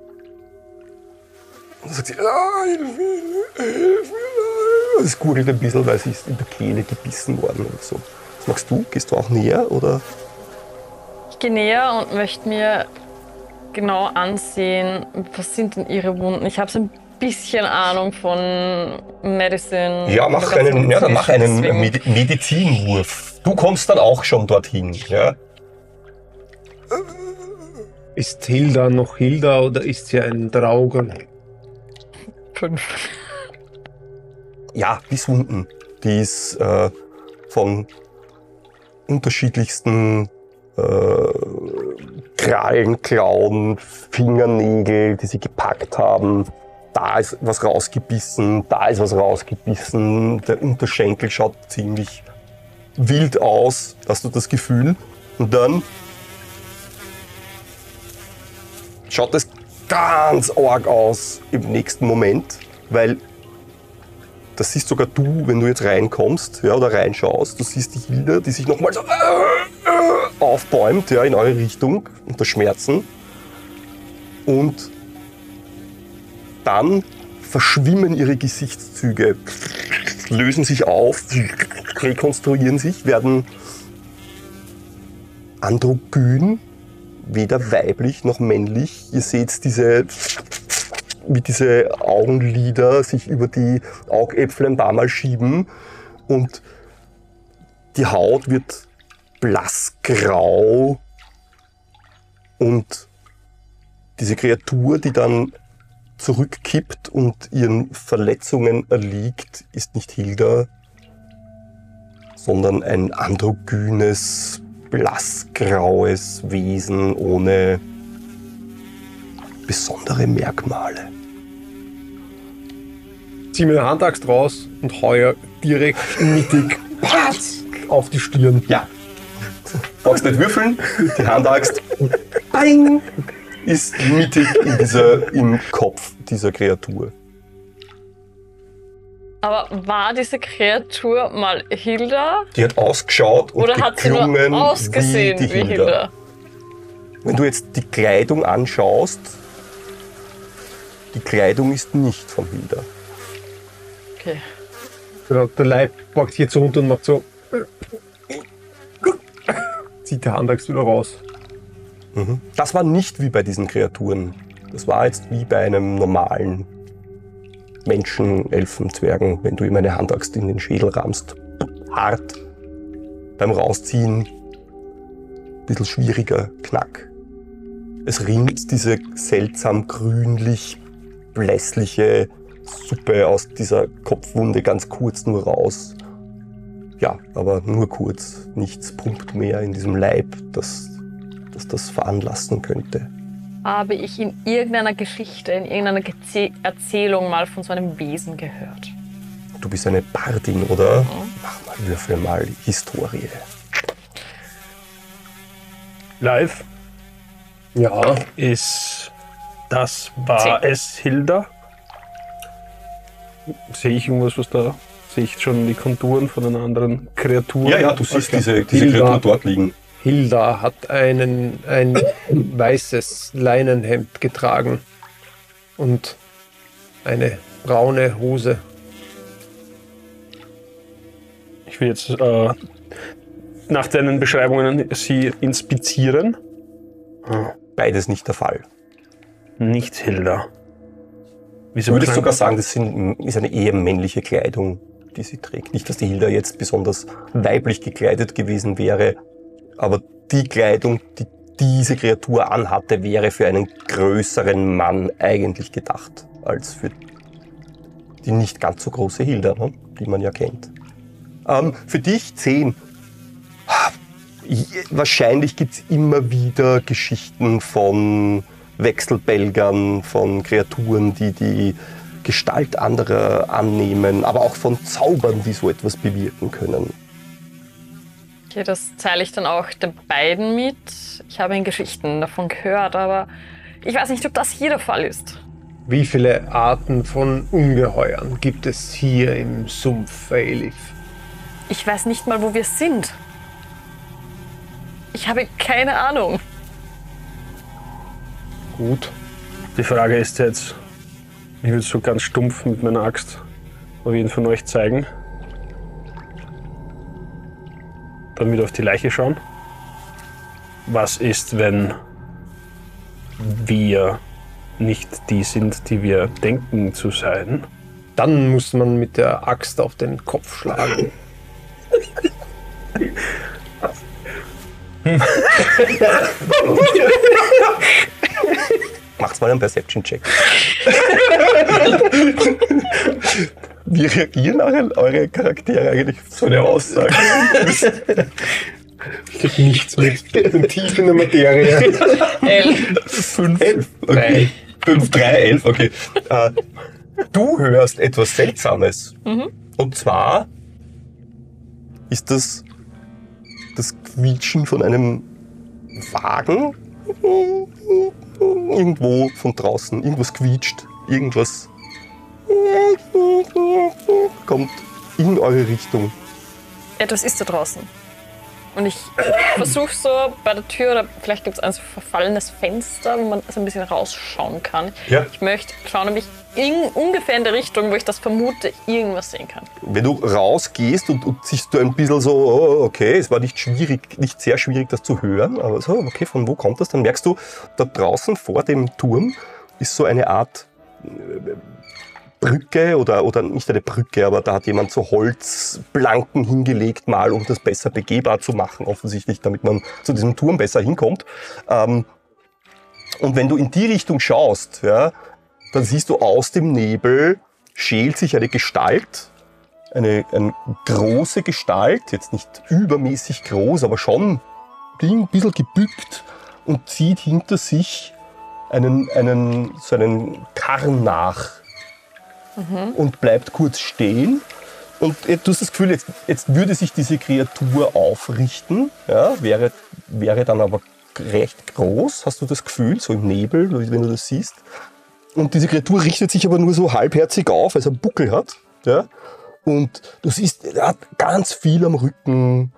Speaker 2: dann sagt sie, ah, hilf mir, hilf mir. Es gurgelt ein bisschen, weil sie ist in der Kehle gebissen worden oder so. Was machst du? Gehst du auch näher oder?
Speaker 1: Ich gehe näher und möchte mir genau ansehen, was sind denn ihre Wunden. Ich habe es ein bisschen Ahnung von Medicine.
Speaker 2: Ja, mach einen, ja, dann mach einen Medizinwurf. Du kommst dann auch schon dorthin. Ja?
Speaker 4: Ist Hilda noch Hilda oder ist sie ein Draugen?
Speaker 1: Fünf.
Speaker 2: ja, die ist unten. Die ist äh, von unterschiedlichsten äh, Krallen, Klauen, Fingernägel, die sie gepackt haben. Da ist was rausgebissen, da ist was rausgebissen. Der Unterschenkel schaut ziemlich wild aus, hast du das Gefühl. Und dann schaut es ganz arg aus im nächsten Moment, weil das siehst sogar du, wenn du jetzt reinkommst ja, oder reinschaust. Du siehst die Hilde, die sich nochmal so aufbäumt ja, in eure Richtung unter Schmerzen. Und dann verschwimmen ihre Gesichtszüge, lösen sich auf, rekonstruieren sich, werden androgyn, weder weiblich noch männlich. Ihr seht diese wie diese Augenlider sich über die Augäpfel ein paar Mal schieben und die Haut wird blassgrau und diese Kreatur, die dann zurückkippt und ihren Verletzungen erliegt, ist nicht Hilda, sondern ein androgynes, blassgraues Wesen ohne besondere Merkmale.
Speaker 4: Zieh mir eine Handaxt raus und heuer direkt mittig patz, auf die Stirn.
Speaker 2: Ja. Brauchst nicht würfeln, die Handaxt bang, ist mittig in dieser, im Kopf dieser Kreatur.
Speaker 1: Aber war diese Kreatur mal Hilda?
Speaker 2: Die hat ausgeschaut und
Speaker 1: Oder hat sie nur ausgesehen
Speaker 2: wie, die
Speaker 1: wie
Speaker 2: Hilda.
Speaker 1: Hilda?
Speaker 2: Wenn du jetzt die Kleidung anschaust, die Kleidung ist nicht von Hilda.
Speaker 1: Okay.
Speaker 4: Genau, der Leib packt jetzt runter und macht so. Zieht die Handaxt wieder raus.
Speaker 2: Das war nicht wie bei diesen Kreaturen. Das war jetzt wie bei einem normalen Menschen, Elfen, Zwergen, wenn du ihm eine Handaxt in den Schädel rammst. Hart. Beim Rausziehen bisschen schwieriger Knack. Es rinnt diese seltsam grünlich blässliche Suppe aus dieser Kopfwunde ganz kurz nur raus. Ja, aber nur kurz. Nichts pumpt mehr in diesem Leib, das, das das veranlassen könnte.
Speaker 1: Habe ich in irgendeiner Geschichte, in irgendeiner Geze Erzählung mal von so einem Wesen gehört?
Speaker 2: Du bist eine Bardin, oder? Mach mal, würfel mal Historie.
Speaker 5: Live
Speaker 4: Ja,
Speaker 5: ist das, war
Speaker 1: Zehn.
Speaker 5: es Hilda? Sehe ich irgendwas, was da, sehe ich schon die Konturen von einer anderen Kreatur?
Speaker 2: Ja, ja, du siehst diese, diese
Speaker 4: Hilda.
Speaker 2: Kreatur dort liegen.
Speaker 4: Hilda hat einen, ein weißes Leinenhemd getragen und eine braune Hose.
Speaker 5: Ich will jetzt äh, nach deinen Beschreibungen sie inspizieren.
Speaker 2: Beides nicht der Fall.
Speaker 5: Nicht Hilda.
Speaker 2: Du würdest
Speaker 5: klang-
Speaker 2: sogar sagen, das sind, ist eine eher männliche Kleidung, die sie trägt. Nicht, dass die Hilda jetzt besonders weiblich gekleidet gewesen wäre, aber die Kleidung, die diese Kreatur anhatte, wäre für einen größeren Mann eigentlich gedacht, als für die nicht ganz so große Hilda, ne? die man ja kennt. Ähm, für dich zehn. Wahrscheinlich gibt es immer wieder Geschichten von Wechselbelgern, von Kreaturen, die die Gestalt anderer annehmen, aber auch von Zaubern, die so etwas bewirken können.
Speaker 1: Okay, das teile ich dann auch den beiden mit. Ich habe in Geschichten davon gehört, aber ich weiß nicht, ob das hier der Fall ist.
Speaker 4: Wie viele Arten von Ungeheuern gibt es hier im Sumpf Elif?
Speaker 1: Ich weiß nicht mal, wo wir sind. Ich habe keine Ahnung.
Speaker 4: Gut.
Speaker 5: Die Frage ist jetzt, ich würde so ganz stumpf mit meiner Axt auf jeden von euch zeigen. Dann wieder auf die Leiche schauen. Was ist, wenn wir nicht die sind, die wir denken zu sein,
Speaker 4: Dann muss man mit der Axt auf den Kopf schlagen.
Speaker 2: Macht's mal einen Perception-Check. Wie reagieren eure, eure Charaktere eigentlich auf so eine Aussage?
Speaker 4: Ich krieg nichts mit. Ich bin tief in der Materie.
Speaker 1: Elf.
Speaker 2: Fünf. Okay. Fünf, drei, elf, okay. Äh, du hörst etwas Seltsames. Und zwar ist das das Quietschen von einem Wagen irgendwo von draußen. Irgendwas quietscht, irgendwas kommt in eure Richtung.
Speaker 1: Etwas ist da draußen. Und ich versuche so bei der Tür, oder vielleicht gibt es ein so verfallenes Fenster, wo man so ein bisschen rausschauen kann.
Speaker 2: Ja.
Speaker 1: Ich möchte schauen, ob ich in, ungefähr in der Richtung, wo ich das vermute, irgendwas sehen kann.
Speaker 2: Wenn du rausgehst und, und siehst du ein bisschen so, oh, okay, es war nicht schwierig, nicht sehr schwierig, das zu hören, aber so, okay, von wo kommt das? Dann merkst du, da draußen vor dem Turm ist so eine Art äh, Brücke oder, oder nicht eine Brücke, aber da hat jemand so Holzplanken hingelegt, mal um das besser begehbar zu machen, offensichtlich, damit man zu diesem Turm besser hinkommt. Ähm, und wenn du in die Richtung schaust, ja, dann siehst du aus dem Nebel schält sich eine Gestalt, eine, eine große Gestalt, jetzt nicht übermäßig groß, aber schon ein bisschen gebückt und zieht hinter sich einen, einen, so einen Karren nach und bleibt kurz stehen. Und du hast das Gefühl, jetzt, jetzt würde sich diese Kreatur aufrichten, ja, wäre, wäre dann aber recht groß, hast du das Gefühl, so im Nebel, wenn du das siehst. Und diese Kreatur richtet sich aber nur so halbherzig auf, weil sie einen Buckel hat. Ja? Und du siehst, er hat ganz viel am Rücken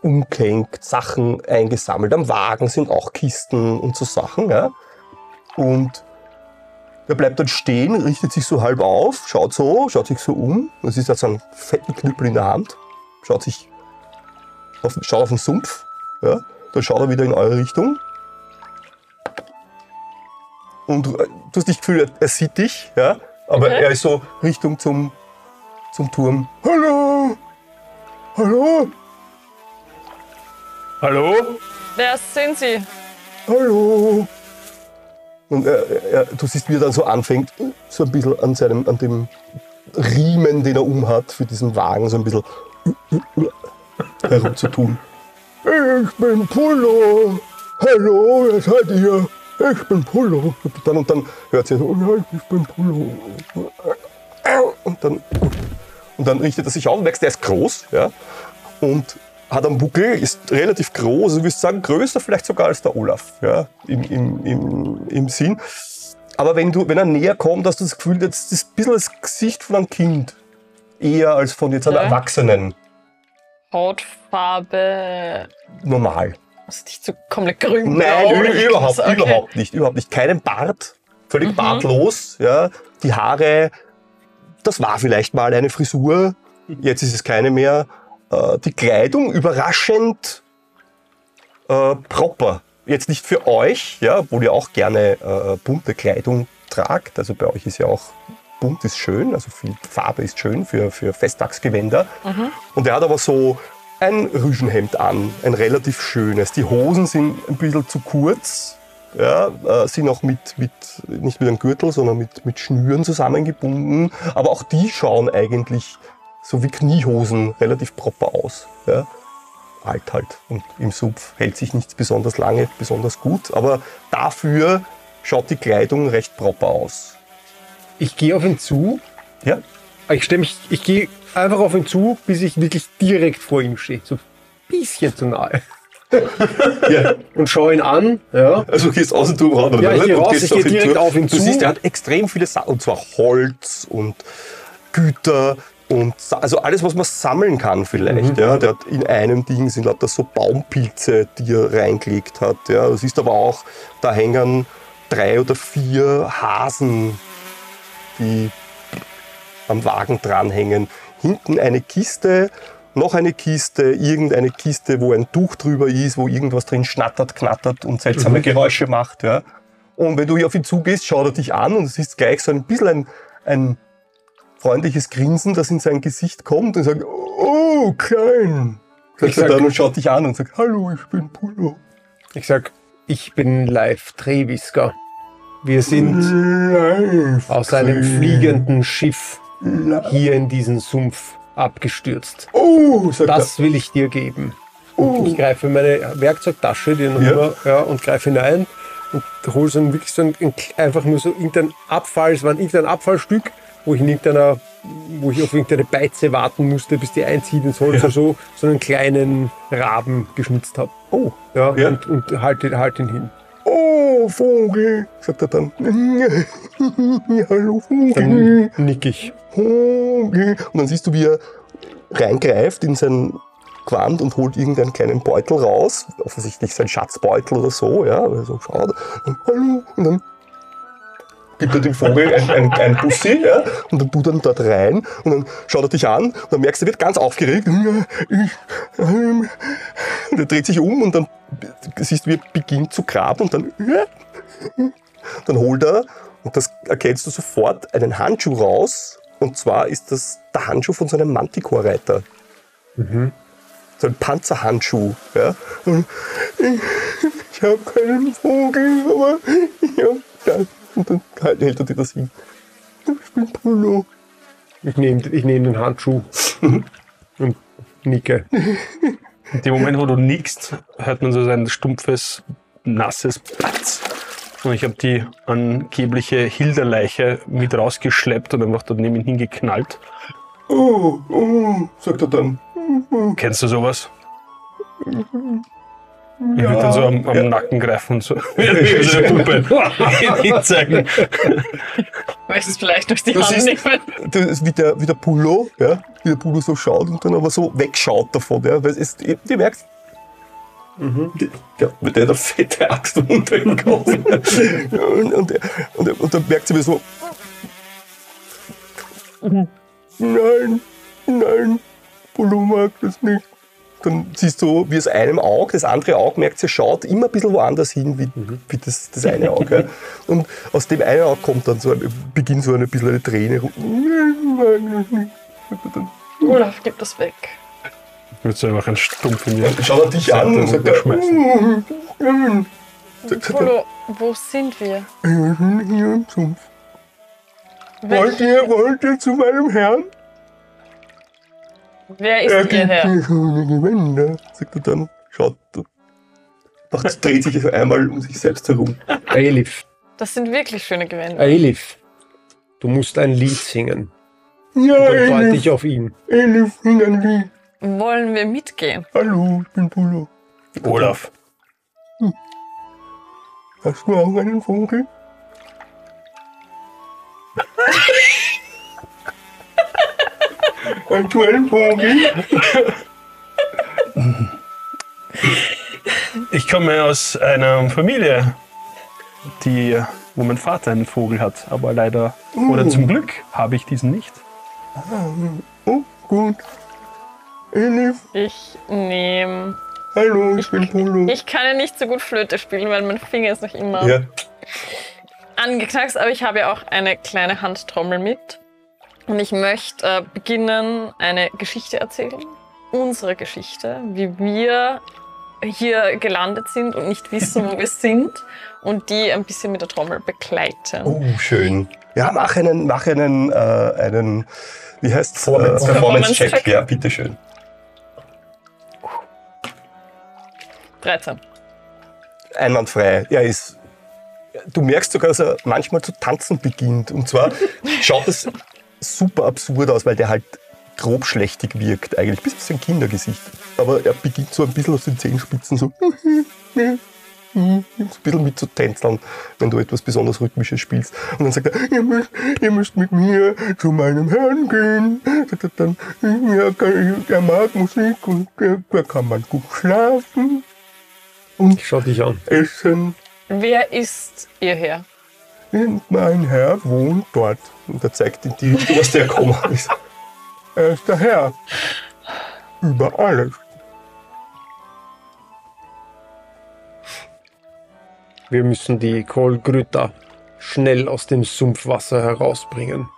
Speaker 2: umgehängt, Sachen eingesammelt. Am Wagen sind auch Kisten und so Sachen. Ja? Und er bleibt dann stehen, richtet sich so halb auf, schaut so, schaut sich so um. Das ist so einen fetten Knüppel in der Hand. Schaut sich auf, schaut auf den Sumpf. Ja? Dann schaut er wieder in eure Richtung. Und äh, du hast das Gefühl, er, er sieht dich, ja? aber
Speaker 1: Okay.
Speaker 2: er ist so Richtung zum, zum Turm. Hallo! Hallo!
Speaker 5: Hallo?
Speaker 1: Wer sind Sie?
Speaker 2: Hallo! Und er, er, du siehst, wie er dann so anfängt, so ein bisschen an, seinem, an dem Riemen, den er umhat, für diesen Wagen, so ein bisschen herumzutun. Ich bin Pullo! Hallo, wer seid ihr? Ich bin Pullo. Und dann, und dann hört sie so, ja, ich bin Pullo. Und dann, und dann richtet er sich auf und merkst, der ist groß, ja, und hat einen Buckel, ist relativ groß, ich würde sagen, größer vielleicht sogar als der Olaf, ja, im, im, im, im Sinn. Aber wenn, du, wenn er näher kommt, hast du das Gefühl, das ist ein bisschen das Gesicht von einem Kind. Eher als von jetzt einem
Speaker 1: Ja.
Speaker 2: Erwachsenen.
Speaker 1: Hautfarbe.
Speaker 2: Normal.
Speaker 1: Ist nicht so komplett grün.
Speaker 2: Nein, überhaupt?
Speaker 1: Okay.
Speaker 2: überhaupt nicht. Überhaupt nicht. Keinen Bart, völlig
Speaker 1: Mhm.
Speaker 2: bartlos. Ja. Die Haare, das war vielleicht mal eine Frisur, jetzt ist es keine mehr. Äh, die Kleidung überraschend äh, proper. Jetzt nicht für euch, ja, obwohl ihr auch gerne äh, bunte Kleidung tragt. Also bei euch ist ja auch bunt ist schön, also viel Farbe ist schön für, für Festtagsgewänder. Und er hat aber so ein Rüschenhemd an, ein relativ schönes. Die Hosen sind ein bisschen zu kurz, ja, äh, sind auch mit, mit, nicht mit einem Gürtel, sondern mit, mit Schnüren zusammengebunden. Aber auch die schauen eigentlich so wie Kniehosen relativ proper aus. Ja. Alt halt. Und im Sumpf hält sich nichts besonders lange, besonders gut. Aber dafür schaut die Kleidung recht proper aus.
Speaker 4: Ich gehe auf ihn zu.
Speaker 2: Ja?
Speaker 4: Ich stelle mich, ich gehe einfach auf ihn zu, bis ich wirklich direkt vor ihm stehe. So ein bisschen zu nahe.
Speaker 2: ja.
Speaker 4: Und schaue ihn an. Ja.
Speaker 2: Also du gehst aus dem Turm raus.
Speaker 4: Ja, ich gehe raus, ich gehe direkt
Speaker 2: zu.
Speaker 4: auf ihn
Speaker 2: du
Speaker 4: zu.
Speaker 2: siehst, er hat extrem viele Sachen, und zwar Holz und Güter und also alles, was man sammeln kann vielleicht.
Speaker 4: Mhm.
Speaker 2: Ja, der hat in einem Ding sind lauter so Baumpilze, die er reingelegt hat. Ja, du siehst aber auch, da hängen drei oder vier Hasen, die am Wagen dranhängen. Hinten eine Kiste, noch eine Kiste, irgendeine Kiste, wo ein Tuch drüber ist, wo irgendwas drin schnattert, knattert und seltsame Geräusche macht. Ja. Und wenn du hier auf ihn zugehst, schaut er dich an und es ist gleich so ein bisschen ein, ein freundliches Grinsen, das in sein Gesicht kommt und sagt, oh, klein. Sagt
Speaker 4: Ich
Speaker 2: er
Speaker 4: sag-
Speaker 2: dann und schaut dich an und sagt, hallo, ich bin Pullo.
Speaker 4: Ich sag, ich bin Live Trevisker. Wir sind
Speaker 2: Live.
Speaker 4: aus einem fliegenden Schiff hier in diesen Sumpf abgestürzt.
Speaker 2: Oh,
Speaker 4: Das will ich dir geben. Und ich greife in meine Werkzeugtasche, die noch
Speaker 2: Ja.
Speaker 4: und greife hinein und hole so ein, wirklich so ein, ein, einfach nur so irgendein Abfall, es war irgendein Abfallstück, wo ich in irgendeiner, wo ich auf irgendeine Beize warten musste, bis die einzieht ins Holz oder so, so einen kleinen Raben geschnitzt habe.
Speaker 2: Oh,
Speaker 4: Ja,
Speaker 2: Ja.
Speaker 4: und, und halte halt ihn hin.
Speaker 2: oh, Vogel, sagt er dann. hallo, Vogel.
Speaker 4: Dann nick ich.
Speaker 2: Vogel. Und dann siehst du, wie er reingreift in sein Gewand und holt irgendeinen kleinen Beutel raus. Offensichtlich sein Schatzbeutel oder so, ja. Also schaut. Und hallo. Und dann gibt er dem Vogel ein, ein, ein Bussi, ja. Und dann tut er ihn dort rein. Und dann schaut er dich an. Und dann merkst du, er wird ganz aufgeregt. Und er dreht sich um und dann siehst du, wie er beginnt zu graben. Und dann, dann holt er, und das erkennst du sofort, einen Handschuh raus. Und zwar ist das der Handschuh von so einem Manticore-Reiter. So ein Panzerhandschuh. Ja? Und ich ich habe keinen Vogel, aber ich habe. Und dann hält er dir das hin. Ich bin Pullo.
Speaker 4: Ich nehme ich nehm den Handschuh und nicke.
Speaker 5: In dem Moment, wo du nickst, hört man so ein stumpfes, nasses Platz. Und ich habe die angebliche Hilderleiche mit rausgeschleppt und einfach dort neben ihn hingeknallt.
Speaker 2: Oh, oh, sagt er dann.
Speaker 5: Kennst du sowas? Ich würde dann so am, am Nacken greifen und so. Wie so eine Puppe hinzeigen.
Speaker 1: Möchtest vielleicht durch die
Speaker 2: Das
Speaker 1: Hand
Speaker 2: ist-
Speaker 1: nehmen?
Speaker 2: Das ist wie der, wie der Pullo, ja? wie der Pullo so schaut und dann aber so wegschaut davon. Ja? Weil es, du merkst, die- ja, mit der hat eine fette Axt unter dem Kopf. und, und, und, und dann merkt sie mir so, nein, nein, Pullo mag das nicht. Dann siehst du, wie aus einem Auge, das andere Auge merkt sie, schaut immer ein bisschen woanders hin, wie, wie das, das eine Auge. Und aus dem einen Auge kommt dann so ein, beginnt so ein bisschen eine Träne.
Speaker 1: Olaf, gib das weg.
Speaker 5: Ich würde so einfach einen Stumpf in die
Speaker 2: Dann schaut er dich an und sagt,
Speaker 1: Polo, wo sind wir?
Speaker 2: wir sind hier im Sumpf. Wollt ihr, wollt ihr zu meinem Herrn?
Speaker 1: Wer
Speaker 2: Er
Speaker 1: ist
Speaker 2: gibt
Speaker 1: ihr Herr?
Speaker 2: mir schöne Gewänder, sagt er dann. Schaut, macht, dreht sich so einmal um sich selbst herum.
Speaker 4: Elif,
Speaker 1: Das sind wirklich schöne Gewänder.
Speaker 4: Elif, du musst ein Lied singen.
Speaker 2: Ja,
Speaker 4: Dann deute
Speaker 2: Elif,
Speaker 4: ich auf ihn.
Speaker 2: Elif, sing ein Lied.
Speaker 1: Wollen wir mitgehen?
Speaker 2: Hallo, ich bin Pullo.
Speaker 5: Olaf,
Speaker 2: Hast du auch einen Vogel? Einen Vogel?
Speaker 5: ich komme aus einer Familie, die, wo mein Vater einen Vogel hat, aber leider oder zum Glück habe ich diesen nicht.
Speaker 2: Oh, gut.
Speaker 1: Ich nehme.
Speaker 2: hallo, ich bin Pullo.
Speaker 1: Ich kann ja nicht so gut Flöte spielen, weil mein Finger ist noch immer
Speaker 2: Ja,
Speaker 1: angeknackst, aber ich habe ja auch eine kleine Handtrommel mit. Und ich möchte äh, beginnen, eine Geschichte erzählen. Unsere Geschichte, wie wir hier gelandet sind und nicht wissen, wo wir sind. Und die ein bisschen mit der Trommel begleiten.
Speaker 2: oh, schön. Ja, mach einen, mach einen, äh, einen wie heißt
Speaker 5: Performance-
Speaker 2: Performance-Check.
Speaker 1: Performance-Check.
Speaker 2: ja, bitteschön.
Speaker 1: 13.
Speaker 2: Einwandfrei. Er ist. Du merkst sogar, dass er manchmal zu tanzen beginnt. Und zwar schaut es super absurd aus, weil der halt grob schlechtig wirkt eigentlich, bis auf sein Kindergesicht. Aber er beginnt so ein bisschen aus den Zehenspitzen so ein bisschen mit zu tänzeln, wenn du etwas besonders Rhythmisches spielst. Und dann sagt er, ihr müsst, ihr müsst mit mir zu meinem Herrn gehen. Sagt er dann, kann, er mag Musik und er kann man gut schlafen
Speaker 4: Ich schau dich an.
Speaker 2: essen.
Speaker 1: Wer ist ihr Herr?
Speaker 2: Und mein Herr wohnt dort. Und er zeigt in die Richtung, aus der er gekommen ist. Er ist der Herr. Über alles.
Speaker 4: Wir müssen die Kohlgrüter schnell aus dem Sumpfwasser herausbringen.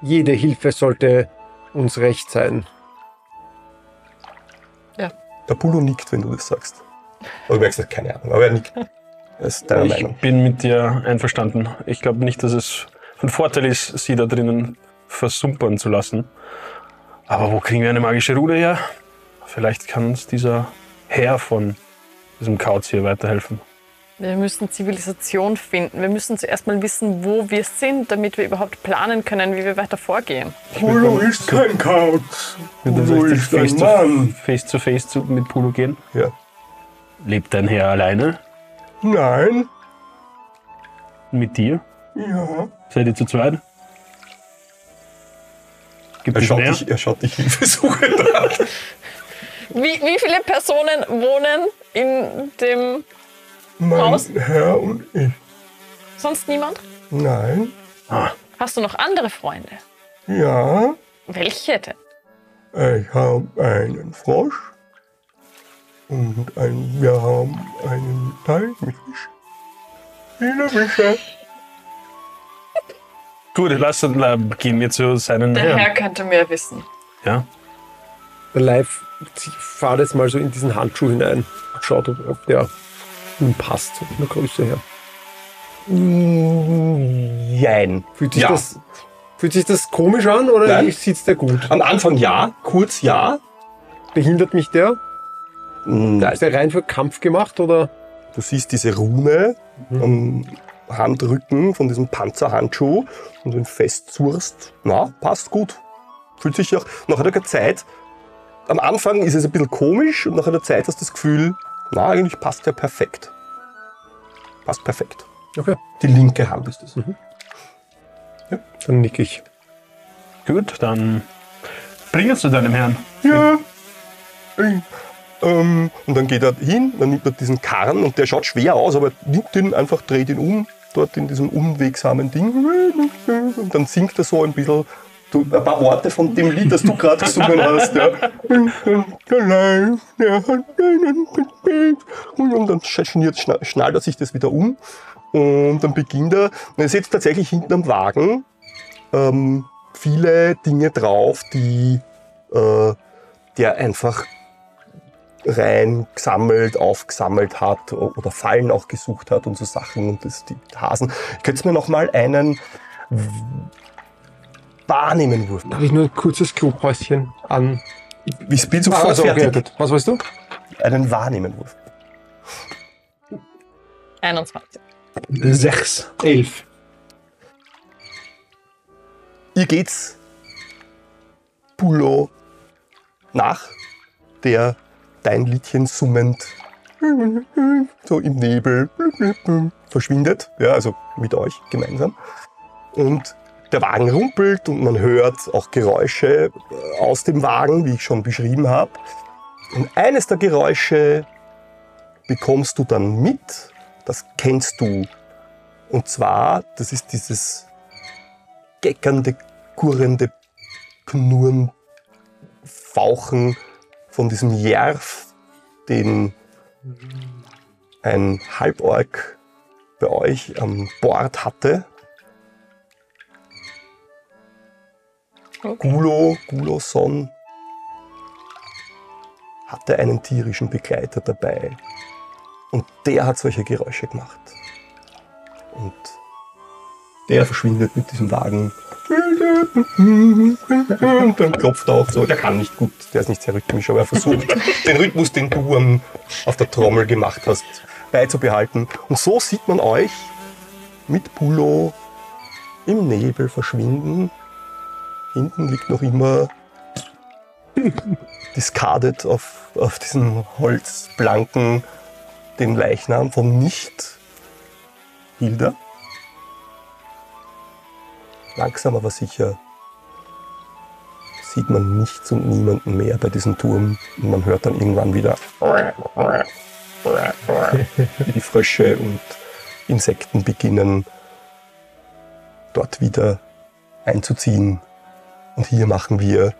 Speaker 4: Jede Hilfe sollte uns recht sein.
Speaker 2: Der Pulo nickt, wenn du das sagst. Aber du merkst, er hat keine Ahnung, aber er nickt. Ist deine
Speaker 5: Ich
Speaker 2: Meinung.
Speaker 5: bin mit dir einverstanden. Ich glaube nicht, dass es von Vorteil ist, sie da drinnen versumpern zu lassen. Aber wo kriegen wir eine magische Rune her? Vielleicht kann uns dieser Herr von diesem Kauz hier weiterhelfen.
Speaker 1: Wir müssen Zivilisation finden. Wir müssen zuerst mal wissen, wo wir sind, damit wir überhaupt planen können, wie wir weiter vorgehen.
Speaker 2: Pulo ist kein Kauz.
Speaker 5: Vielleicht
Speaker 2: ist ein
Speaker 5: face, to,
Speaker 2: Mann.
Speaker 5: face to face zu, mit Pulo gehen.
Speaker 2: Ja.
Speaker 5: Lebt dein Herr alleine?
Speaker 2: Nein.
Speaker 5: Mit dir?
Speaker 2: Ja.
Speaker 5: Seid ihr zu zweit? Gibt
Speaker 2: Er schaut, dich, er schaut dich hilfesuchend an.
Speaker 1: Wie, wie viele Personen wohnen in dem.
Speaker 2: Mein
Speaker 1: Haus?
Speaker 2: Herr und ich.
Speaker 1: Sonst niemand?
Speaker 2: Nein.
Speaker 5: Ah,
Speaker 1: Hast du noch andere Freunde?
Speaker 2: Ja.
Speaker 1: Welche denn?
Speaker 2: Ich habe einen Frosch. Und ein, wir haben einen Teich mit Fisch. Viele Fische.
Speaker 5: gut, lass uns äh, gehen wir zu seinen
Speaker 1: Der
Speaker 5: Herren.
Speaker 1: Herr könnte mehr wissen.
Speaker 5: Ja.
Speaker 4: Der Live fahrt jetzt mal so in diesen Handschuh hinein. Schaut, ob, ob der ihm passt, von der Größe her.
Speaker 2: Jein.
Speaker 4: Fühlt sich,
Speaker 2: Ja.
Speaker 4: das, fühlt sich das komisch an oder
Speaker 2: Nein.
Speaker 4: sieht der gut?
Speaker 2: Am Anfang ja, kurz ja.
Speaker 4: Behindert mich der?
Speaker 2: Nein.
Speaker 4: Ist der rein für Kampf gemacht oder?
Speaker 2: Du siehst diese Rune am Handrücken von diesem Panzerhandschuh und wenn du festzurst, na, passt gut. Fühlt sich auch, nach einer Zeit, am Anfang ist es ein bisschen komisch und nach einer Zeit hast du das Gefühl, na, eigentlich passt der perfekt. Passt perfekt.
Speaker 4: Okay.
Speaker 2: Die linke Hand ist es.
Speaker 4: Dann nick ich.
Speaker 5: Gut, dann bring uns zu deinem Herrn.
Speaker 2: Ja. Ähm, und dann geht er hin, dann nimmt er diesen Karren und der schaut schwer aus, aber nimmt ihn einfach, dreht ihn um, dort in diesem unwegsamen Ding. Und dann singt er so ein bisschen du, ein paar Worte von dem Lied, das du gerade gesungen hast. Ja. Und dann schnallt, schna- schnallt er sich das wieder um und dann beginnt er, und er setzt tatsächlich hinten am Wagen ähm, viele Dinge drauf, die äh, der einfach rein gesammelt, aufgesammelt hat oder Fallen auch gesucht hat und so Sachen und das, die Hasen. Könntest du mir noch mal einen W- Wahrnehmenwurf machen?
Speaker 4: Darf ich nur ein kurzes Klopauschen an?
Speaker 2: Ich bin sofort
Speaker 4: Also, okay,
Speaker 2: fertig.
Speaker 4: gut. Was weißt du?
Speaker 2: Einen Wahrnehmenwurf.
Speaker 1: 21.
Speaker 4: Sechs. Elf.
Speaker 2: Ihr geht's Pulo nach, der dein Liedchen summend so im Nebel verschwindet, ja, also mit euch gemeinsam. Und der Wagen rumpelt und man hört auch Geräusche äh, aus dem Wagen, wie ich schon beschrieben habe. Und eines der Geräusche bekommst du dann mit, das kennst du. Und zwar, das ist dieses geckernde, kurrende Knurren, Fauchen von diesem Järf, den ein Halborg bei euch am Bord hatte. Gulo, Guloson hatte einen tierischen Begleiter dabei. Und der hat solche Geräusche gemacht. Und der verschwindet mit diesem Wagen. Und dann klopft er auch so. Der kann nicht gut, der ist nicht sehr rhythmisch, aber er versucht, den Rhythmus, den du am, auf der Trommel gemacht hast, beizubehalten. Und so sieht man euch mit Pulo im Nebel verschwinden. Hinten liegt noch immer discarded auf, auf diesem Holzplanken den Leichnam von nicht Hilda. Langsam aber sicher sieht man nichts und niemanden mehr bei diesem Turm und man hört dann irgendwann wieder wie die Frösche und Insekten beginnen dort wieder einzuziehen. Und hier machen wir